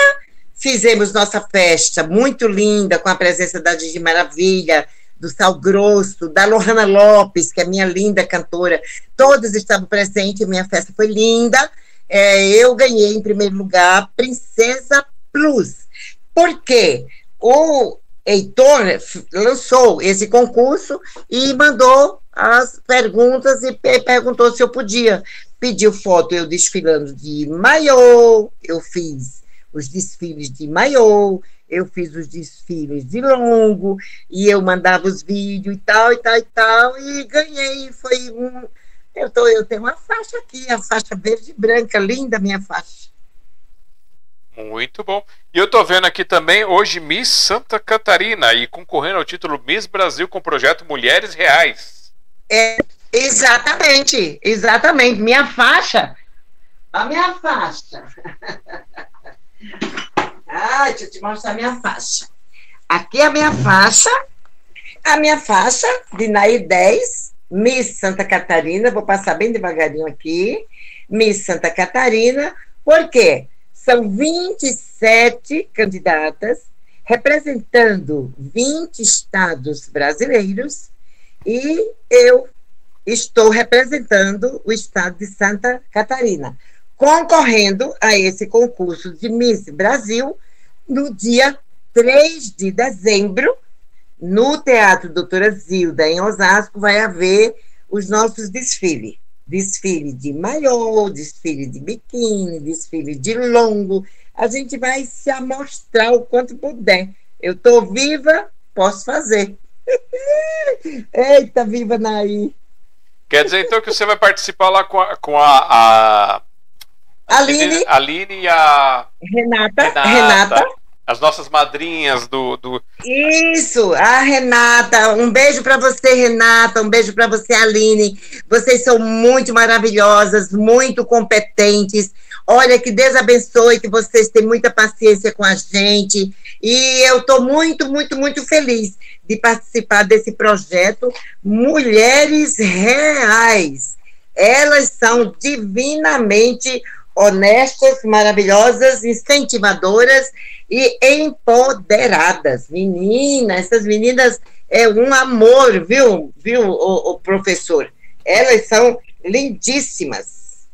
Speaker 2: fizemos nossa festa muito linda, com a presença da Didi Maravilha, do Sal Grosso, da Lohana Lopes, que é minha linda cantora, todos estavam presentes, minha festa foi linda. É, eu ganhei, em primeiro lugar, Princesa Plus. Por quê? O Heitor lançou esse concurso e mandou as perguntas e perguntou se eu podia. Pediu foto eu desfilando de maiô, eu fiz os desfiles de maiô, eu fiz os desfiles de longo, e eu mandava os vídeos e tal, e tal, e tal, e ganhei. Foi um. Eu, tô, eu tenho uma faixa aqui, a faixa verde e branca, linda minha faixa.
Speaker 1: Muito bom. E eu tô vendo aqui também hoje Miss Santa Catarina e concorrendo ao título Miss Brasil com o projeto Mulheres Reais.
Speaker 2: É, exatamente, exatamente. Minha faixa. A minha faixa. Ai, deixa eu te mostrar a minha faixa. Aqui é a minha faixa. A minha faixa de Nair 10, Miss Santa Catarina. Vou passar bem devagarinho aqui. Miss Santa Catarina. Por quê? São 27 candidatas representando 20 estados brasileiros e eu estou representando o estado de Santa Catarina, concorrendo a esse concurso de Miss Brasil no dia 3 de dezembro, no Teatro Doutora Zilda, em Osasco, vai haver os nossos desfiles desfile de maiô, desfile de biquíni, desfile de longo. A gente vai se amostrar o quanto puder. Eu estou viva, posso fazer. Eita, viva Naí!
Speaker 1: Quer dizer então que você vai participar lá com a, com a, a...
Speaker 2: Aline,
Speaker 1: Aline e a
Speaker 2: Renata, Renata, Renata
Speaker 1: as nossas madrinhas do, do.
Speaker 2: Isso, a Renata. Um beijo para você, Renata. Um beijo para você, Aline. Vocês são muito maravilhosas, muito competentes. Olha, que Deus abençoe, que vocês têm muita paciência com a gente. E eu estou muito, muito, muito feliz de participar desse projeto Mulheres Reais. Elas são divinamente honestas, maravilosas, incentivadoras e empoderadas. Meninas, essas meninas é um amor, viu, viu, o, o professor? Elas são lindíssimas.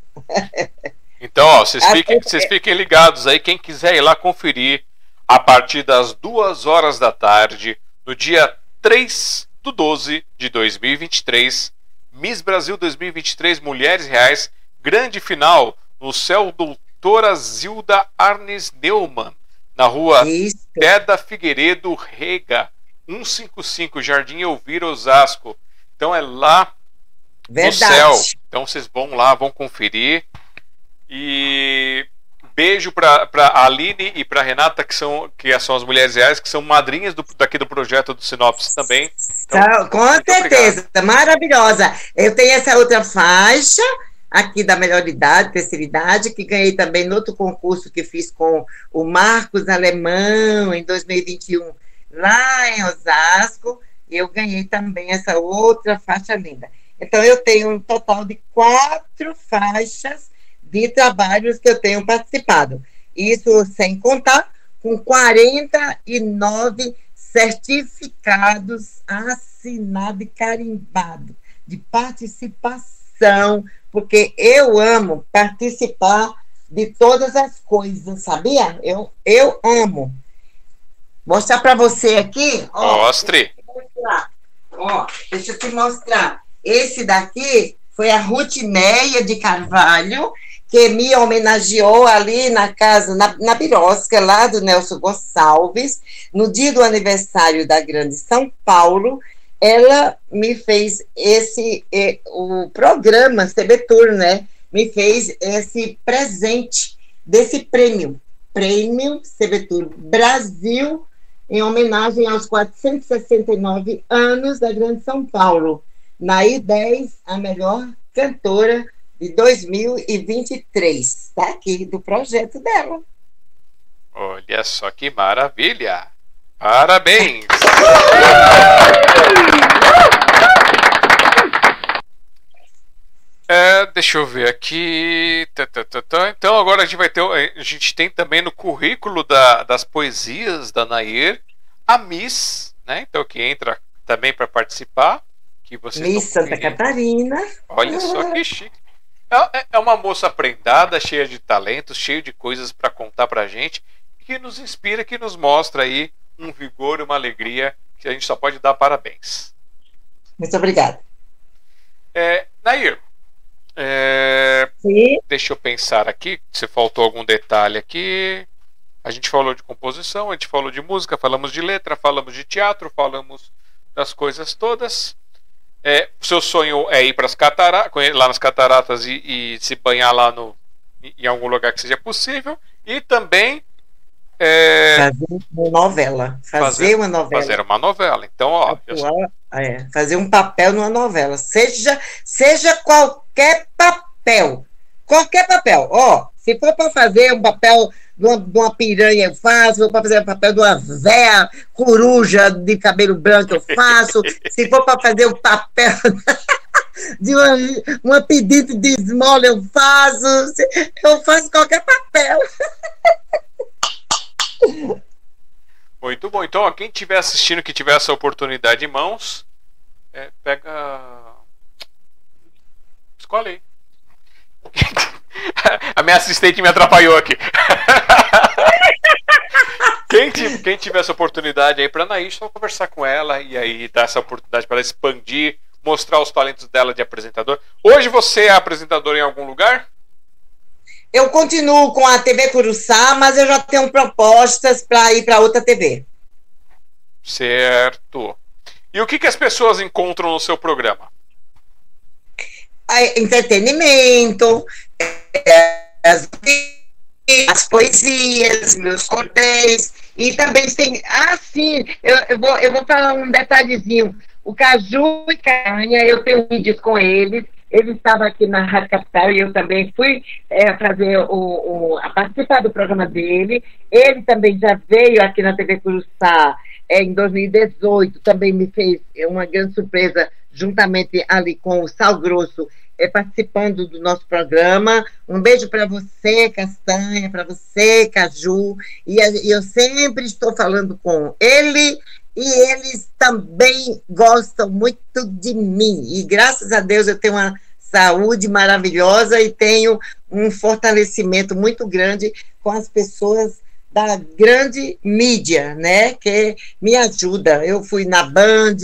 Speaker 1: Então, ó, vocês, fiquem, vocês fiquem ligados aí, quem quiser ir lá conferir, a partir das duas horas da tarde, no dia 3 do 12 de 2023, Miss Brasil 2023 Mulheres Reais, grande final no céu do cantora Zilda Arnes Neumann, na rua Isso. Teda Figueiredo Rega, 155, Jardim Elvira, Osasco. Então é lá Verdade. no céu. Então vocês vão lá, vão conferir. E beijo para a Aline e para Renata, que são, que são as mulheres reais, que são madrinhas do, daqui do projeto do Sinopse também.
Speaker 2: Então, com certeza, obrigado. maravilhosa. Eu tenho essa outra faixa aqui da melhor idade, terceira idade, que ganhei também no outro concurso que fiz com o Marcos Alemão em 2021, lá em Osasco. Eu ganhei também essa outra faixa linda. Então, eu tenho um total de quatro faixas de trabalhos que eu tenho participado. Isso sem contar com 49 certificados assinados e carimbados de participação, porque eu amo participar de todas as coisas, sabia? Eu, eu amo. Mostrar para você aqui.
Speaker 1: Ó, Mostre.
Speaker 2: Ó, deixa eu te mostrar. Esse daqui foi a Ruth Meia de Carvalho, que me homenageou ali na casa, na, na Birosca, lá do Nelson Gonçalves, no dia do aniversário da Grande São Paulo, ela me fez esse, o programa CB Tour, né, me fez esse presente desse prêmio, Prêmio CB Tour Brasil, em homenagem aos 469 anos da Grande São Paulo. Na I10, a melhor cantora de 2023. Está aqui, do projeto dela.
Speaker 1: Olha só que maravilha! Parabéns! É, deixa eu ver aqui. Então agora a gente vai ter. A gente tem também no currículo da, das poesias da Nair a Miss, né? Então que entra também para participar. Que
Speaker 2: Miss Santa Catarina.
Speaker 1: Olha só que chique. É, é, é uma moça prendada, cheia de talentos, cheia de coisas para contar para a gente, que nos inspira, que nos mostra aí um vigor, uma alegria, que a gente só pode dar parabéns.
Speaker 2: Muito obrigada.
Speaker 1: É, Nair, é, deixa eu pensar aqui, se faltou algum detalhe aqui. A gente falou de composição, a gente falou de música, falamos de letra, falamos de teatro, falamos das coisas todas. É, seu sonho é ir para as cataratas, lá nas cataratas e, e, se banhar lá no, em algum lugar que seja possível. E também.
Speaker 2: É, fazer uma novela. Fazer, fazer, uma novela.
Speaker 1: Fazer uma novela. Então, ó.
Speaker 2: Atuar, é, fazer um papel numa novela. Seja, seja qualquer papel. Qualquer papel. Ó, se for para fazer um papel de uma, de uma piranha, eu faço. Se for para fazer o papel de uma véia coruja de cabelo branco, eu faço. Se for para fazer o papel de uma, uma pedida de esmola, eu faço. Eu faço qualquer papel.
Speaker 1: Muito bom. Então, ó, quem estiver assistindo, que tiver essa oportunidade em mãos, é, pega. Escolhe aí. A minha assistente me atrapalhou aqui. quem, quem, tiver essa oportunidade aí para Anaís, só conversar com ela e aí dar essa oportunidade para ela expandir, mostrar os talentos dela de apresentador. Hoje você é apresentador em algum lugar?
Speaker 2: Eu continuo com a TV Curuçá, mas eu já tenho propostas para ir para outra TV.
Speaker 1: Certo. E o que, que as pessoas encontram no seu programa?
Speaker 2: Entretenimento, as, as poesias, meus cordéis, e também tem. Ah, sim, eu, eu, vou, eu vou falar um detalhezinho. O Caju e Canha, eu tenho vídeos com eles. Ele estava aqui na Rádio Capital e eu também fui é, fazer o, o, a participar do programa dele. Ele também já veio aqui na TV Curuçá é, em 2018, também me fez uma grande surpresa juntamente ali com o Sal Grosso é, participando do nosso programa. Um beijo para você, Castanha, para você, Caju. E, e eu sempre estou falando com ele e eles também gostam muito de mim. E graças a Deus eu tenho uma saúde maravilhosa e tenho um fortalecimento muito grande com as pessoas da grande mídia, né? Que me ajuda. Eu fui na Band,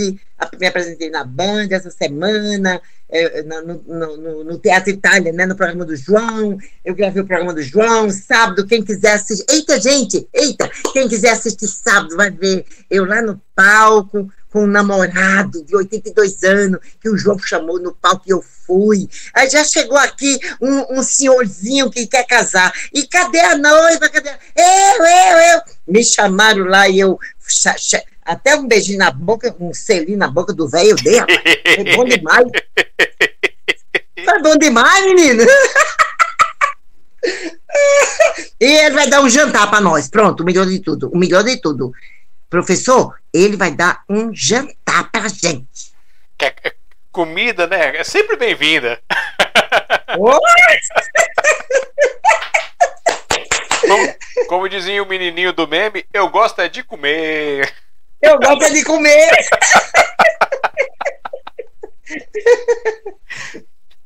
Speaker 2: me apresentei na Band essa semana, é, no, no, no, Teatro Itália, né, no programa do João. Eu gravei o programa do João, sábado, quem quiser assistir. Eita, gente, eita, quem quiser assistir sábado vai ver eu lá no palco, com um namorado de 82 anos, que o João chamou no palco e eu fui. Aí já chegou aqui um, um senhorzinho que quer casar. E cadê a noiva? Cadê? Eu, eu, eu. Me chamaram lá e eu. Até um beijinho na boca, um selinho na boca do velho dele. Foi bom demais. Foi bom demais, menino. E ele vai dar um jantar para nós. Pronto, o melhor de tudo. O melhor de tudo. Professor, ele vai dar um jantar pra gente.
Speaker 1: É, é comida, né? É sempre bem-vinda. como, como dizia o menininho do meme, eu gosto é de comer.
Speaker 2: Eu gosto é de comer.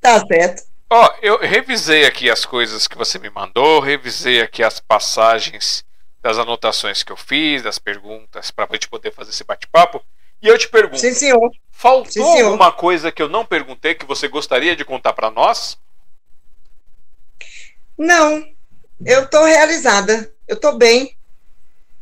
Speaker 2: tá certo.
Speaker 1: Ó, oh, eu revisei aqui as coisas que você me mandou, revisei aqui as passagens das anotações que eu fiz, das perguntas, para a gente poder fazer esse bate-papo. E eu te pergunto:
Speaker 2: Sim, senhor.
Speaker 1: faltou Sim, senhor. alguma coisa que eu não perguntei que você gostaria de contar para nós?
Speaker 2: Não, eu estou realizada, eu estou bem.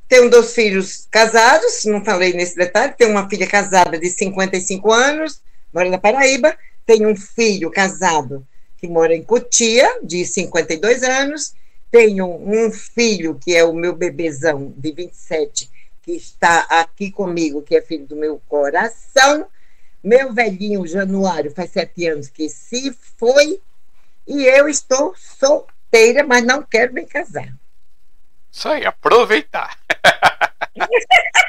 Speaker 2: Tenho dois filhos casados, não falei nesse detalhe. Tenho uma filha casada de 55 anos, mora na Paraíba. Tenho um filho casado que mora em Cotia, de 52 anos tenho um filho, que é o meu bebezão, de 27, que está aqui comigo, que é filho do meu coração. Meu velhinho Januário faz sete anos que se foi. E eu estou solteira, mas não quero me casar.
Speaker 1: Isso aí, aproveitar.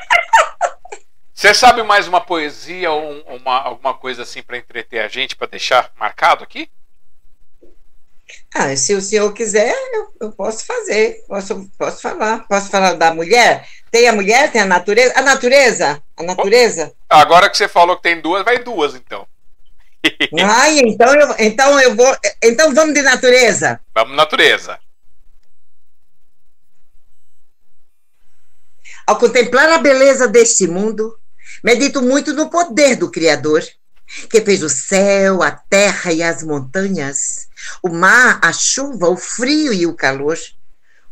Speaker 1: Você sabe mais uma poesia ou uma, alguma coisa assim para entreter a gente, para deixar marcado aqui?
Speaker 2: Ah, se o senhor quiser, eu, eu, posso fazer, posso, posso falar. Posso falar da mulher? Tem a mulher, tem a natureza. A natureza? A natureza?
Speaker 1: Agora que você falou que tem duas, vai duas, então.
Speaker 2: Ai, então eu, então eu vou. Então vamos de natureza.
Speaker 1: Vamos natureza.
Speaker 2: Ao contemplar a beleza deste mundo, medito muito no poder do Criador que fez o céu, a terra e as montanhas, o mar, a chuva, o frio e o calor,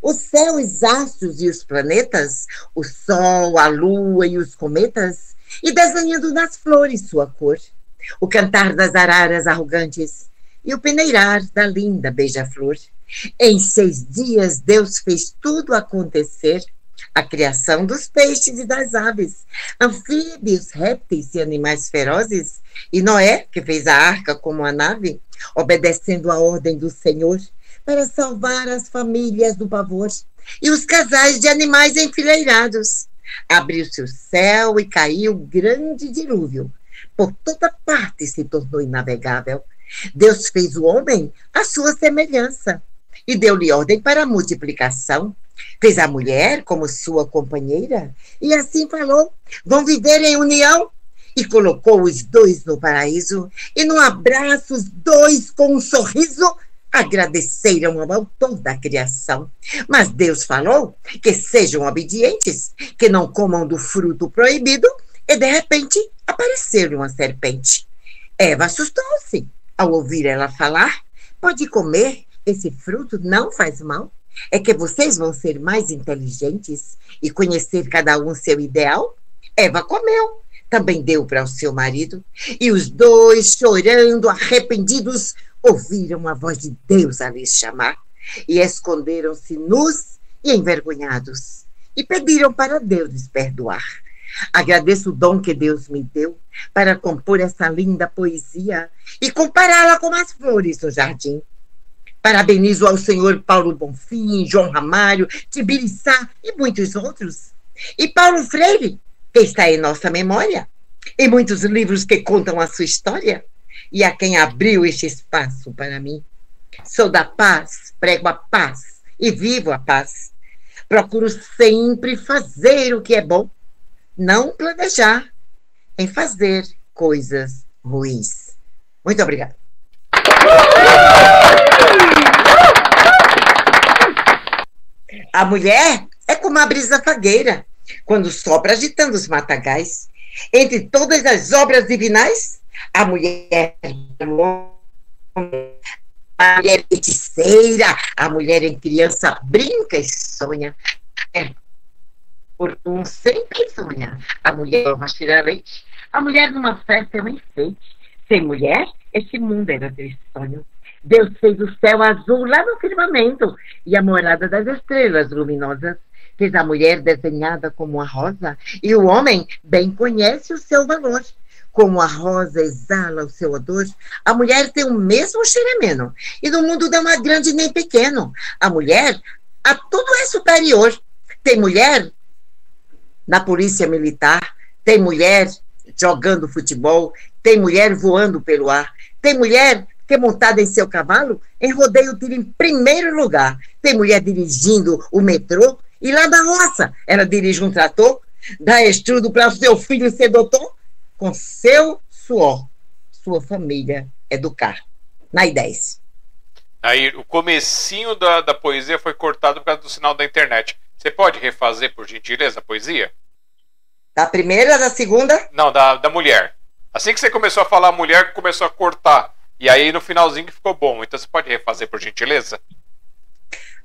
Speaker 2: o céu, os astros e os planetas, o sol, a lua e os cometas, e desenhando nas flores sua cor, o cantar das araras arrogantes e o peneirar da linda beija-flor. Em seis dias Deus fez tudo acontecer a criação dos peixes e das aves, anfíbios, répteis e animais ferozes, e Noé, que fez a arca como a nave, obedecendo a ordem do Senhor, para salvar as famílias do pavor, e os casais de animais enfileirados. Abriu-se o céu e caiu grande dilúvio. Por toda parte se tornou inavegável. Deus fez o homem à sua semelhança e deu-lhe ordem para a multiplicação Fez a mulher como sua companheira e assim falou: vão viver em união. E colocou os dois no paraíso, e no abraço, os dois com um sorriso agradeceram ao autor da criação. Mas Deus falou que sejam obedientes, que não comam do fruto proibido, e de repente apareceu uma serpente. Eva assustou-se ao ouvir ela falar: pode comer, esse fruto não faz mal é que vocês vão ser mais inteligentes e conhecer cada um seu ideal? Eva comeu, também deu para o seu marido, e os dois, chorando, arrependidos, ouviram a voz de Deus a lhes chamar, e esconderam-se nus e envergonhados, e pediram para Deus lhes perdoar. Agradeço o dom que Deus me deu para compor essa linda poesia e compará-la com as flores do jardim. Parabenizo ao senhor Paulo Bonfim, João Ramalho, Tibiriçá e muitos outros. E Paulo Freire, que está em nossa memória, e muitos livros que contam a sua história, e a quem abriu este espaço para mim. Sou da paz, prego a paz e vivo a paz. Procuro sempre fazer o que é bom, não planejar em fazer coisas ruins. Muito obrigada. A mulher é como a brisa fagueira, quando sopra agitando os matagais. Entre todas as obras divinais, a mulher, a mulher feiticeira, a mulher em criança brinca e sonha. É, por um sempre sonha. A mulher é uma leite, a mulher numa festa é um enfeite. Sem mulher, este mundo era triste sonho. Deus fez o céu azul lá no firmamento e a morada das estrelas luminosas. Fez a mulher desenhada como a rosa e o homem bem conhece o seu valor. Como a rosa exala o seu odor, a mulher tem o mesmo xeremeno. E no mundo não há grande nem pequeno. A mulher a tudo é superior. Tem mulher na polícia militar, tem mulher jogando futebol, tem mulher voando pelo ar, tem mulher que é montada em seu cavalo, em rodeio tira em primeiro lugar. Tem mulher dirigindo o metrô e lá da roça ela dirige um trator, dá estudo para o seu filho ser doutor, com seu suor, sua família educar. Na ideias.
Speaker 1: Aí, o comecinho da, da poesia foi cortado por causa do sinal da internet. Você pode refazer, por gentileza, a poesia?
Speaker 2: Da primeira, da segunda?
Speaker 1: Não, da, da mulher. Assim que você começou a falar mulher, começou a cortar. E aí no finalzinho que ficou bom. Então você pode refazer, por gentileza?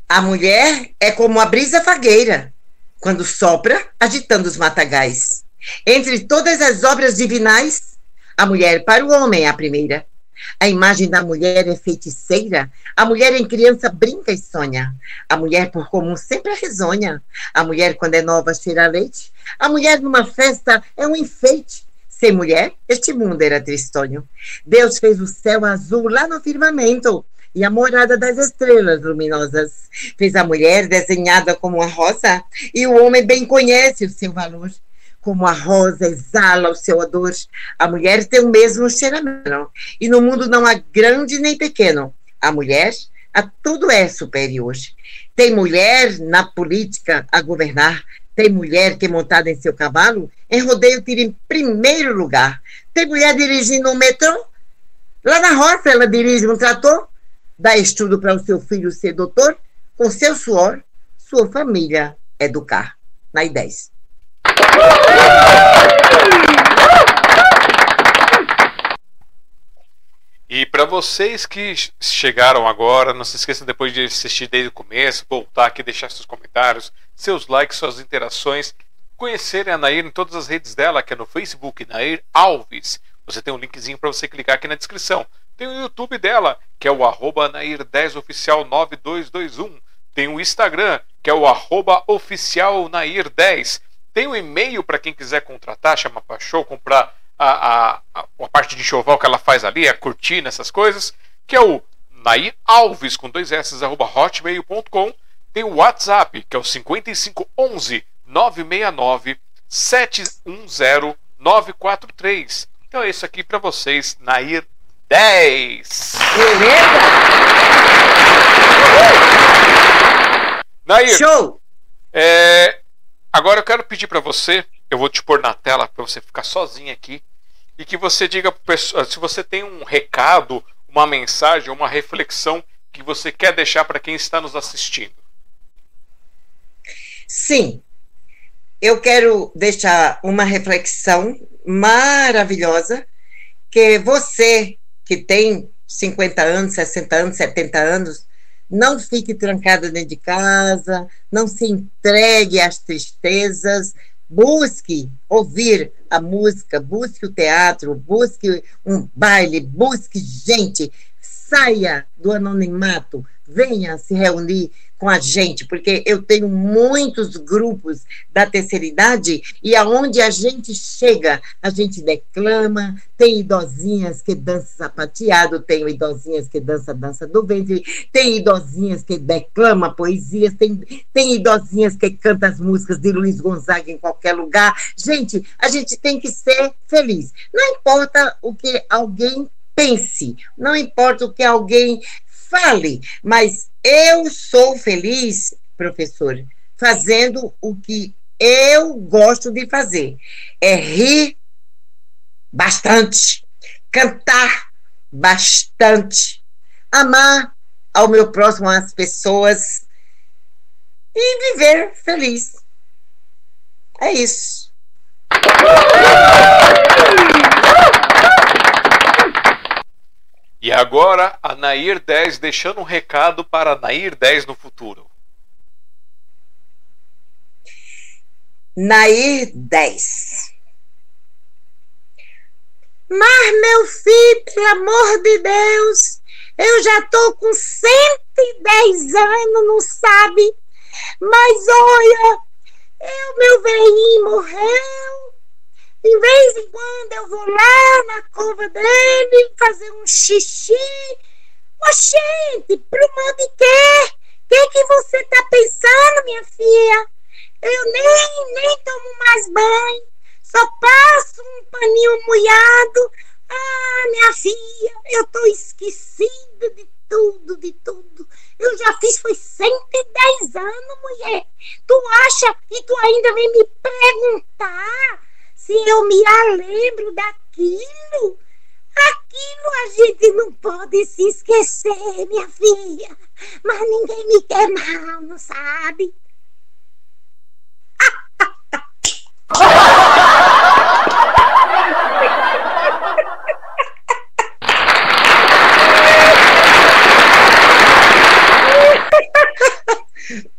Speaker 2: A mulher é como a brisa fagueira, quando sopra, agitando os matagais. Entre todas as obras divinais, a mulher para o homem é a primeira. A imagem da mulher é feiticeira. A mulher em criança brinca e sonha. A mulher, por comum, sempre é risonha. A mulher, quando é nova, cheira leite. A mulher, numa festa, é um enfeite. Sem mulher, este mundo era tristonho. Deus fez o céu azul lá no firmamento e a morada das estrelas luminosas. Fez a mulher desenhada como a rosa e o homem bem conhece o seu valor. Como a rosa exala o seu odor, a mulher tem o mesmo cheiramento. E no mundo não há grande nem pequeno. A mulher a tudo é superior. Tem mulher na política a governar, tem mulher que, montada em seu cavalo, em rodeio tira em primeiro lugar. Tem mulher dirigindo um metrô. Lá na roça, ela dirige um trator, dá estudo para o seu filho ser doutor, com seu suor, sua família educar. Na I10.
Speaker 1: E para vocês que chegaram agora, não se esqueçam depois de assistir desde o começo, voltar aqui, deixar seus comentários, seus likes, suas interações, conhecerem a Nair em todas as redes dela, que é no Facebook, Nair Alves. Você tem um linkzinho para você clicar aqui na descrição. Tem o YouTube dela, que é o arroba Nair10oficial9221. Tem o Instagram, que é o arroba oficial Nair10. Tem o e-mail para quem quiser contratar, chama para show, comprar a, a, a, parte de enxoval que ela faz ali, a cortina, essas coisas, que é o Nair Alves, com dois S, arroba hotmail.com. Tem o WhatsApp, que é o 5511 969 710 943. Então é isso aqui para vocês, Nair 10.
Speaker 2: Beleza?
Speaker 1: Nair.
Speaker 2: Show!
Speaker 1: É, agora eu quero pedir para você eu vou te pôr na tela para você ficar sozinho aqui e que você diga pessoa, se você tem um recado, uma mensagem, uma reflexão que você quer deixar para quem está nos assistindo.
Speaker 2: Sim, eu quero deixar uma reflexão maravilhosa que você que tem 50 anos, 60 anos, 70 anos, não fique trancada dentro de casa, não se entregue às tristezas, busque ouvir a música, busque o teatro, busque um baile, busque gente, saia do anonimato, venha se reunir com a gente, porque eu tenho muitos grupos da terceira idade e aonde a gente chega, a gente declama, tem idosinhas que dançam sapateado, tem idosinhas que dançam dança do ventre, tem idosinhas que declama poesias, tem, tem idosinhas que cantam as músicas de Luiz Gonzaga em qualquer lugar. Gente, a gente tem que ser feliz. Não importa o que alguém pense, não importa o que alguém fale, mas eu sou feliz, professor, fazendo o que eu gosto de fazer. É rir bastante, cantar bastante, amar ao meu próximo as pessoas e viver feliz. É isso.
Speaker 1: E agora a Nair 10 deixando um recado para a Nair 10 no futuro.
Speaker 2: Nair 10. Mas, meu filho, pelo amor de Deus, eu já tô com 110 anos, não sabe? Mas olha, eu, meu velhinho morreu. De vez em quando eu vou lá na cova dele fazer um xixi. Oxente, pro mal de quê? O que, que você tá pensando, minha filha? Eu nem, nem tomo mais banho, só passo um paninho molhado. Ah, minha filha, eu tô esquecida de tudo, de tudo. Eu já fiz foi 110 anos, mulher. Tu acha e tu ainda vem me perguntar se eu me lembro daquilo? Aquilo a gente não pode se esquecer, minha filha. Mas ninguém me quer mal, não sabe?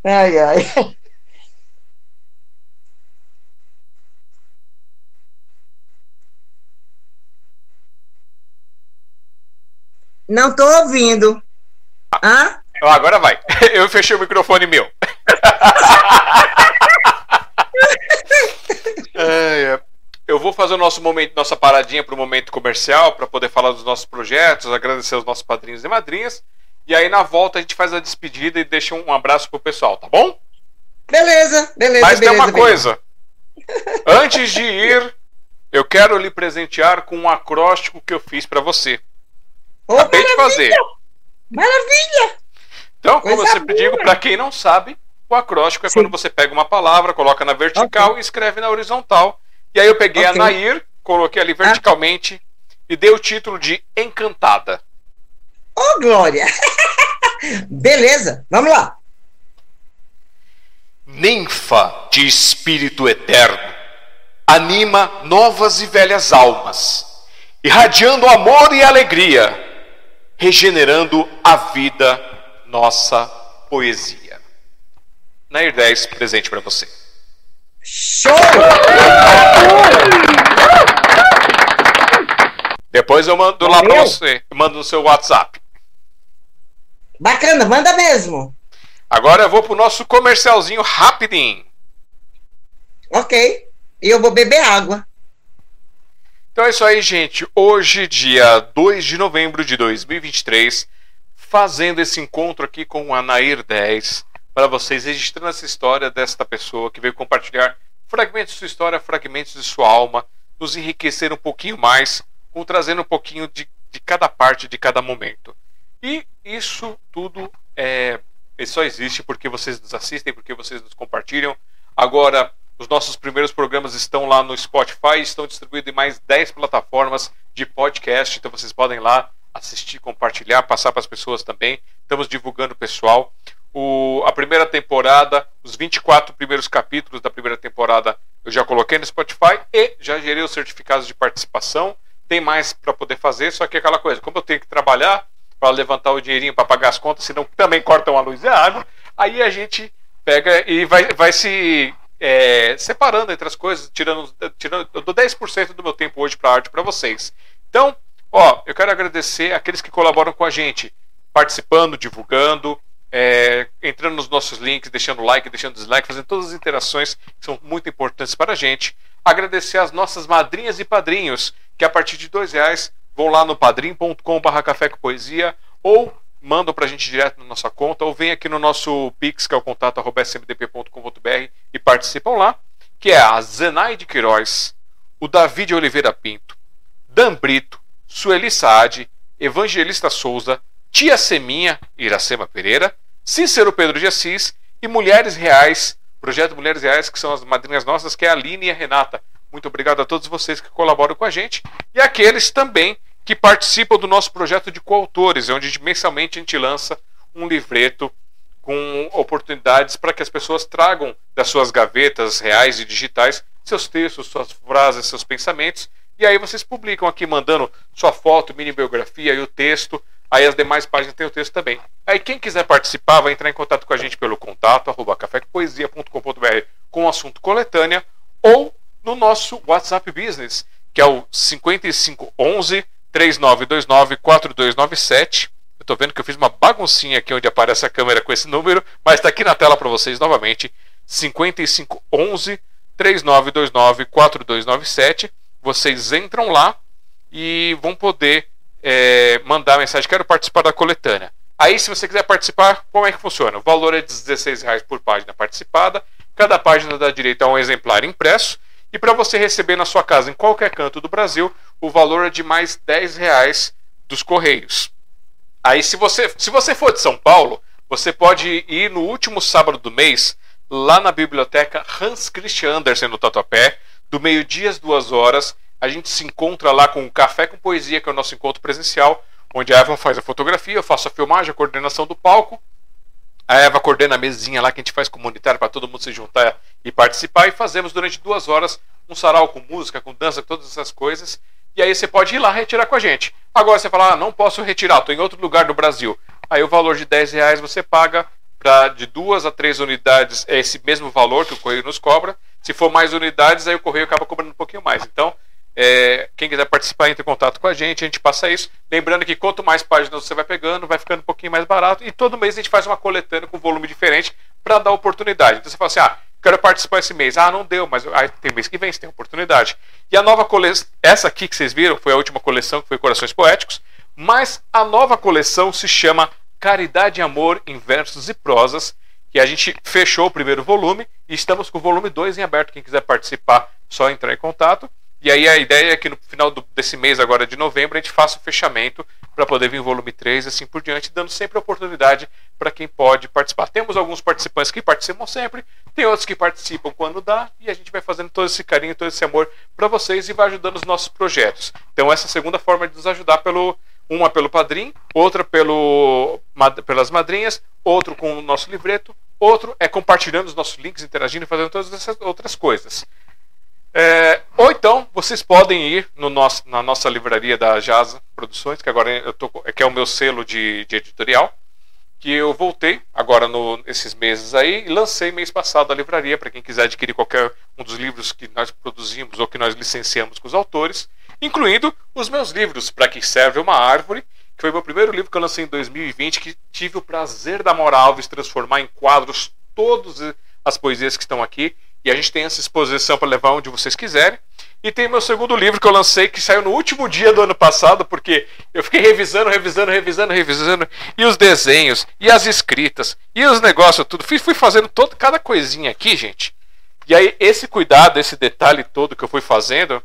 Speaker 2: ai, ai. Não estou ouvindo. Hã?
Speaker 1: Agora vai. Eu fechei o microfone meu. é, eu vou fazer o nosso momento, nossa paradinha para o momento comercial, para poder falar dos nossos projetos, agradecer aos nossos padrinhos e madrinhas. E aí na volta a gente faz a despedida e deixa um abraço pro pessoal, tá bom?
Speaker 2: Beleza, beleza.
Speaker 1: Mas
Speaker 2: beleza,
Speaker 1: tem uma
Speaker 2: beleza.
Speaker 1: coisa. Antes de ir, eu quero lhe presentear com um acróstico que eu fiz para você.
Speaker 2: Oh,
Speaker 1: Acabei de fazer.
Speaker 2: Maravilha!
Speaker 1: Então, como eu
Speaker 2: Coisa
Speaker 1: sempre digo,
Speaker 2: boa.
Speaker 1: para quem não sabe, o acróstico é
Speaker 2: Sim.
Speaker 1: quando você pega uma palavra, coloca na vertical e escreve na horizontal. E aí eu peguei
Speaker 2: Ok.
Speaker 1: a Nair, coloquei ali verticalmente e dei o título de Encantada.
Speaker 2: Ô, Glória! Beleza, vamos lá.
Speaker 1: Ninfa de espírito eterno, anima novas e velhas almas, irradiando amor e alegria, regenerando a vida, nossa poesia. Nair 10, presente para você.
Speaker 2: Show!
Speaker 1: Depois eu mando lá para você, eu mando no seu WhatsApp.
Speaker 2: Bacana, manda mesmo.
Speaker 1: Agora eu vou pro nosso comercialzinho rapidinho.
Speaker 2: Ok. E eu vou beber água.
Speaker 1: Então é isso aí, gente. Hoje, dia 2 de novembro de 2023, fazendo esse encontro aqui com a Nair 10, para vocês, registrando essa história desta pessoa que veio compartilhar fragmentos de sua história, fragmentos de sua alma, nos enriquecer um pouquinho mais, com trazendo um pouquinho de, de cada parte, de cada momento. E isso tudo é, só existe porque vocês nos assistem, porque vocês nos compartilham. Agora, os nossos primeiros programas estão lá no Spotify, estão distribuídos em mais 10 plataformas de podcast, então vocês podem lá assistir, compartilhar, passar para as pessoas também. Estamos divulgando o pessoal. O, a primeira temporada, os 24 primeiros capítulos da primeira temporada eu já coloquei no Spotify e já gerei os certificados de participação. Tem mais para poder fazer, só que é aquela coisa, como eu tenho que trabalhar para levantar o dinheirinho para pagar as contas, senão também cortam a luz e a água, aí a gente pega e vai, vai se é, separando entre as coisas, tirando, tirando eu dou 10% do meu tempo hoje para arte para vocês. Então, ó, eu quero agradecer aqueles que colaboram com a gente, participando, divulgando, é, entrando nos nossos links, deixando like, deixando dislike, fazendo todas as interações que são muito importantes para a gente. Agradecer as nossas madrinhas e padrinhos, que a partir de dois reais vão lá no padrim.com.br café com poesia ou mandam para a gente direto na nossa conta ou vem aqui no nosso pix, que é o contato arroba smdp.com.br e participam lá, que é a Zenaide Queiroz, o David Oliveira Pinto, Dan Brito, Sueli Saad, Evangelista Souza, Tia Seminha, Iracema Pereira, Cícero Pedro de Assis e Mulheres Reais, Projeto Mulheres Reais, que são as madrinhas nossas, que é a Aline e a Renata. Muito obrigado a todos vocês que colaboram com a gente e aqueles também que participam do nosso projeto de coautores, onde mensalmente a gente lança um livreto com oportunidades para que as pessoas tragam das suas gavetas reais e digitais seus textos, suas frases, seus pensamentos. E aí vocês publicam aqui mandando sua foto, mini biografia e o texto. Aí as demais páginas têm o texto também. Aí quem quiser participar vai entrar em contato com a gente pelo contato arroba cafépoesia.com.br com o assunto coletânea ou no nosso WhatsApp Business, que é o 5511 3929 4297. Eu estou vendo que eu fiz uma baguncinha aqui onde aparece a câmera com esse número, mas está aqui na tela para vocês novamente. 5511 3929 4297. Vocês entram lá e vão poder é, mandar mensagem: quero participar da coletânea. Aí, se você quiser participar, como é que funciona? O valor é de R$16,00 por página participada. Cada página dá direito a um exemplar impresso. E para você receber na sua casa, em qualquer canto do Brasil, o valor é de mais R$10,00 dos Correios. Aí, se você, se você for de São Paulo, você pode ir no último sábado do mês, lá na biblioteca Hans Christian Andersen, no Tatuapé, do meio-dia às duas horas. A gente se encontra lá com o Café com Poesia, que é o nosso encontro presencial, onde a Eva faz a fotografia, eu faço a filmagem, a coordenação do palco. A Eva coordena a mesinha lá que a gente faz comunitário para todo mundo se juntar e participar. E fazemos durante duas horas um sarau com música, com dança, com todas essas coisas. E aí você pode ir lá retirar com a gente. Agora você fala, ah, não posso retirar, estou em outro lugar do Brasil. Aí o valor de 10 reais você paga para de duas a três unidades é esse mesmo valor que o correio nos cobra. Se for mais unidades, aí o correio acaba cobrando um pouquinho mais. Então, é, quem quiser participar, entre em contato com a gente, a gente passa isso. Lembrando que quanto mais páginas você vai pegando, vai ficando um pouquinho mais barato. E todo mês a gente faz uma coletânea com volume diferente para dar oportunidade. Então você fala assim: ah, quero participar esse mês. Ah, não deu, mas ah, tem mês que vem, você tem oportunidade. E a nova coleção, essa aqui que vocês viram, foi a última coleção, que foi Corações Poéticos. Mas a nova coleção se chama Caridade e Amor em Versos e Prosas. Que a gente fechou o primeiro volume e estamos com o volume 2 em aberto. Quem quiser participar, só entrar em contato. E aí a ideia é que no final do, desse mês agora de novembro a gente faça o fechamento para poder vir volume 3 e assim por diante, dando sempre oportunidade para quem pode participar. Temos alguns participantes que participam sempre, tem outros que participam quando dá, e a gente vai fazendo todo esse carinho, todo esse amor para vocês e vai ajudando os nossos projetos. Então essa é a segunda forma de nos ajudar pelo uma pelo padrinho, outra pelo, pelas madrinhas, outro com o nosso livreto, outro é compartilhando os nossos links, interagindo fazendo todas essas outras coisas. É, ou então vocês podem ir no nosso, na nossa livraria da Jasa Produções, que agora eu tô, que é o meu selo de, de editorial, que eu voltei agora no, nesses meses aí e lancei mês passado a livraria para quem quiser adquirir qualquer um dos livros que nós produzimos ou que nós licenciamos com os autores, incluindo os meus livros Para que serve uma árvore, que foi meu primeiro livro que eu lancei em 2020, que tive o prazer da Mora Alves transformar em quadros todas as poesias que estão aqui e a gente tem essa exposição para levar onde vocês quiserem. E tem meu segundo livro que eu lancei, que saiu no último dia do ano passado, porque eu fiquei revisando, revisando, revisando, revisando, e os desenhos, e as escritas, e os negócios, tudo. Fui, fui fazendo todo, cada coisinha aqui, gente. E aí, esse cuidado, esse detalhe todo que eu fui fazendo,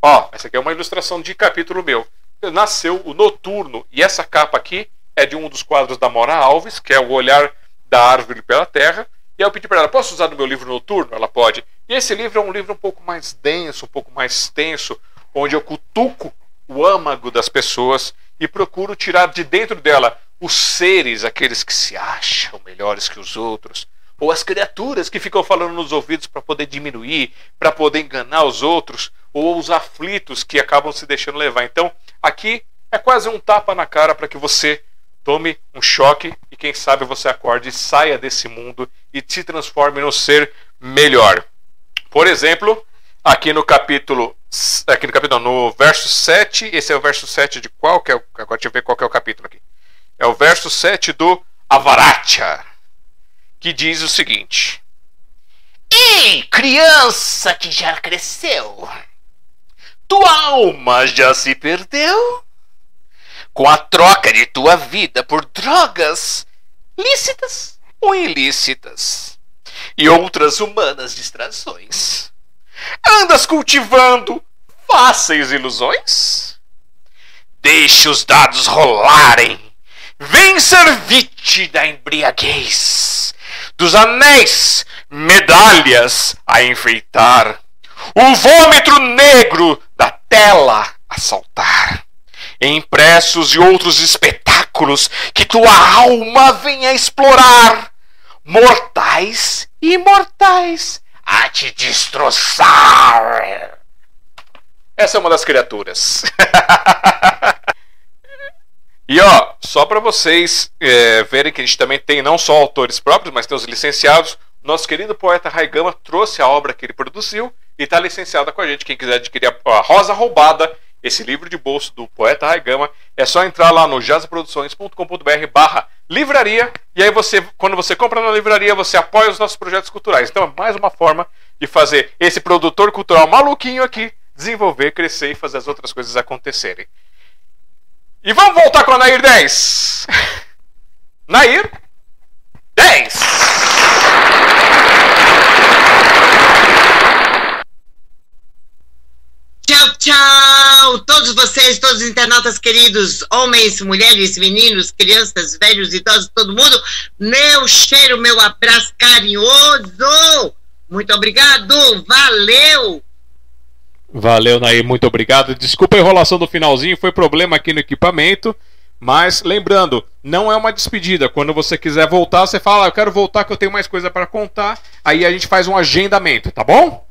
Speaker 1: ó, essa aqui é uma ilustração de capítulo meu. Nasceu o Noturno, e essa capa aqui é de um dos quadros da Mora Alves, que é o Olhar da Árvore pela Terra. E aí eu pedi para ela, posso usar no meu livro noturno? Ela pode. E esse livro é um livro um pouco mais denso, um pouco mais tenso, onde eu cutuco o âmago das pessoas e procuro tirar de dentro dela os seres, aqueles que se acham melhores que os outros, ou as criaturas que ficam falando nos ouvidos para poder diminuir, para poder enganar os outros, ou os aflitos que acabam se deixando levar. Então, aqui é quase um tapa na cara para que você tome um choque e quem sabe você acorde saia desse mundo e se transforme no ser melhor. Por exemplo, aqui no capítulo aqui no capítulo no verso 7, esse é o verso 7 de qual que é, agora deixa eu ver qual que é o capítulo aqui. É o verso 7 do Avaratia, que diz o seguinte: Ei, criança que já cresceu, tua alma já se perdeu? Com a troca de tua vida por drogas lícitas ou ilícitas e outras humanas distrações. Andas cultivando fáceis ilusões? Deixe os dados rolarem. Vem servite da embriaguez, dos anéis, medalhas a enfeitar, o vômito negro da tela a saltar impressos e outros espetáculos que tua alma venha explorar mortais e imortais a te destroçar. Essa é uma das criaturas. e ó, só para vocês é, verem que a gente também tem não só autores próprios, mas tem os licenciados. Nosso querido poeta Raigama trouxe a obra que ele produziu e está licenciada com a gente. Quem quiser adquirir a Rosa Roubada, esse livro de bolso do poeta Raigama, é só entrar lá no jazzproduções.com.br barra livraria, e aí você, quando você compra na livraria, você apoia os nossos projetos culturais. Então é mais uma forma de fazer esse produtor cultural maluquinho aqui desenvolver, crescer e fazer as outras coisas acontecerem. E vamos voltar com a Nair 10. Nair 10.
Speaker 2: Tchau, tchau! Todos vocês, todos os internautas queridos, homens, mulheres, meninos, crianças, velhos, idosos, todo mundo, meu cheiro, meu abraço carinhoso! Muito obrigado, valeu!
Speaker 1: Valeu, Nair, muito obrigado. Desculpa a enrolação do finalzinho, foi problema aqui no equipamento. Mas lembrando, não é uma despedida. Quando você quiser voltar, você fala, ah, eu quero voltar que eu tenho mais coisa para contar. Aí a gente faz um agendamento, tá bom?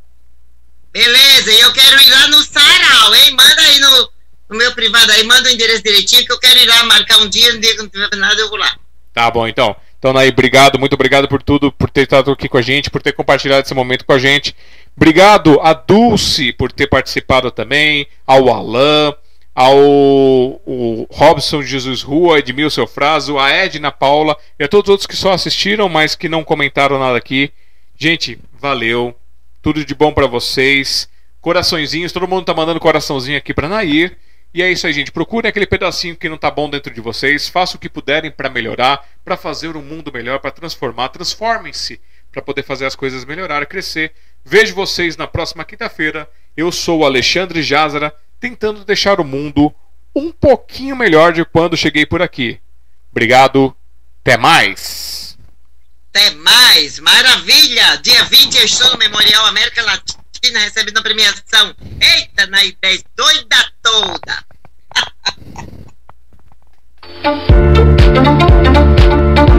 Speaker 2: Beleza, e eu quero ir lá no sarau, hein? Manda aí no, no meu privado aí, manda o endereço direitinho que eu quero ir lá marcar um dia, um dia que não tiver nada, eu vou lá.
Speaker 1: Tá bom, então. Então, Naí, obrigado, muito obrigado por tudo, por ter estado aqui com a gente, por ter compartilhado esse momento com a gente. Obrigado a Dulce por ter participado também, ao Alain, ao Robson Jesus Rua, Edmilson Fraso, a Edna Paula e a todos os outros que só assistiram, mas que não comentaram nada aqui. Gente, valeu. Tudo de bom para vocês. Coraçõezinhos, todo mundo tá mandando coraçãozinho aqui para Nair. E é isso aí, gente. Procurem aquele pedacinho que não tá bom dentro de vocês. Façam o que puderem para melhorar, para fazer um mundo melhor, para transformar. Transformem-se para poder fazer as coisas melhorar, crescer. Vejo vocês na próxima quinta-feira. Eu sou o Alexandre Jazara, tentando deixar o mundo um pouquinho melhor de quando cheguei por aqui. Obrigado. Até mais.
Speaker 2: Até mais! Maravilha! Dia 20 eu estou no Memorial América Latina recebendo a premiação. Eita, na ideia doida toda!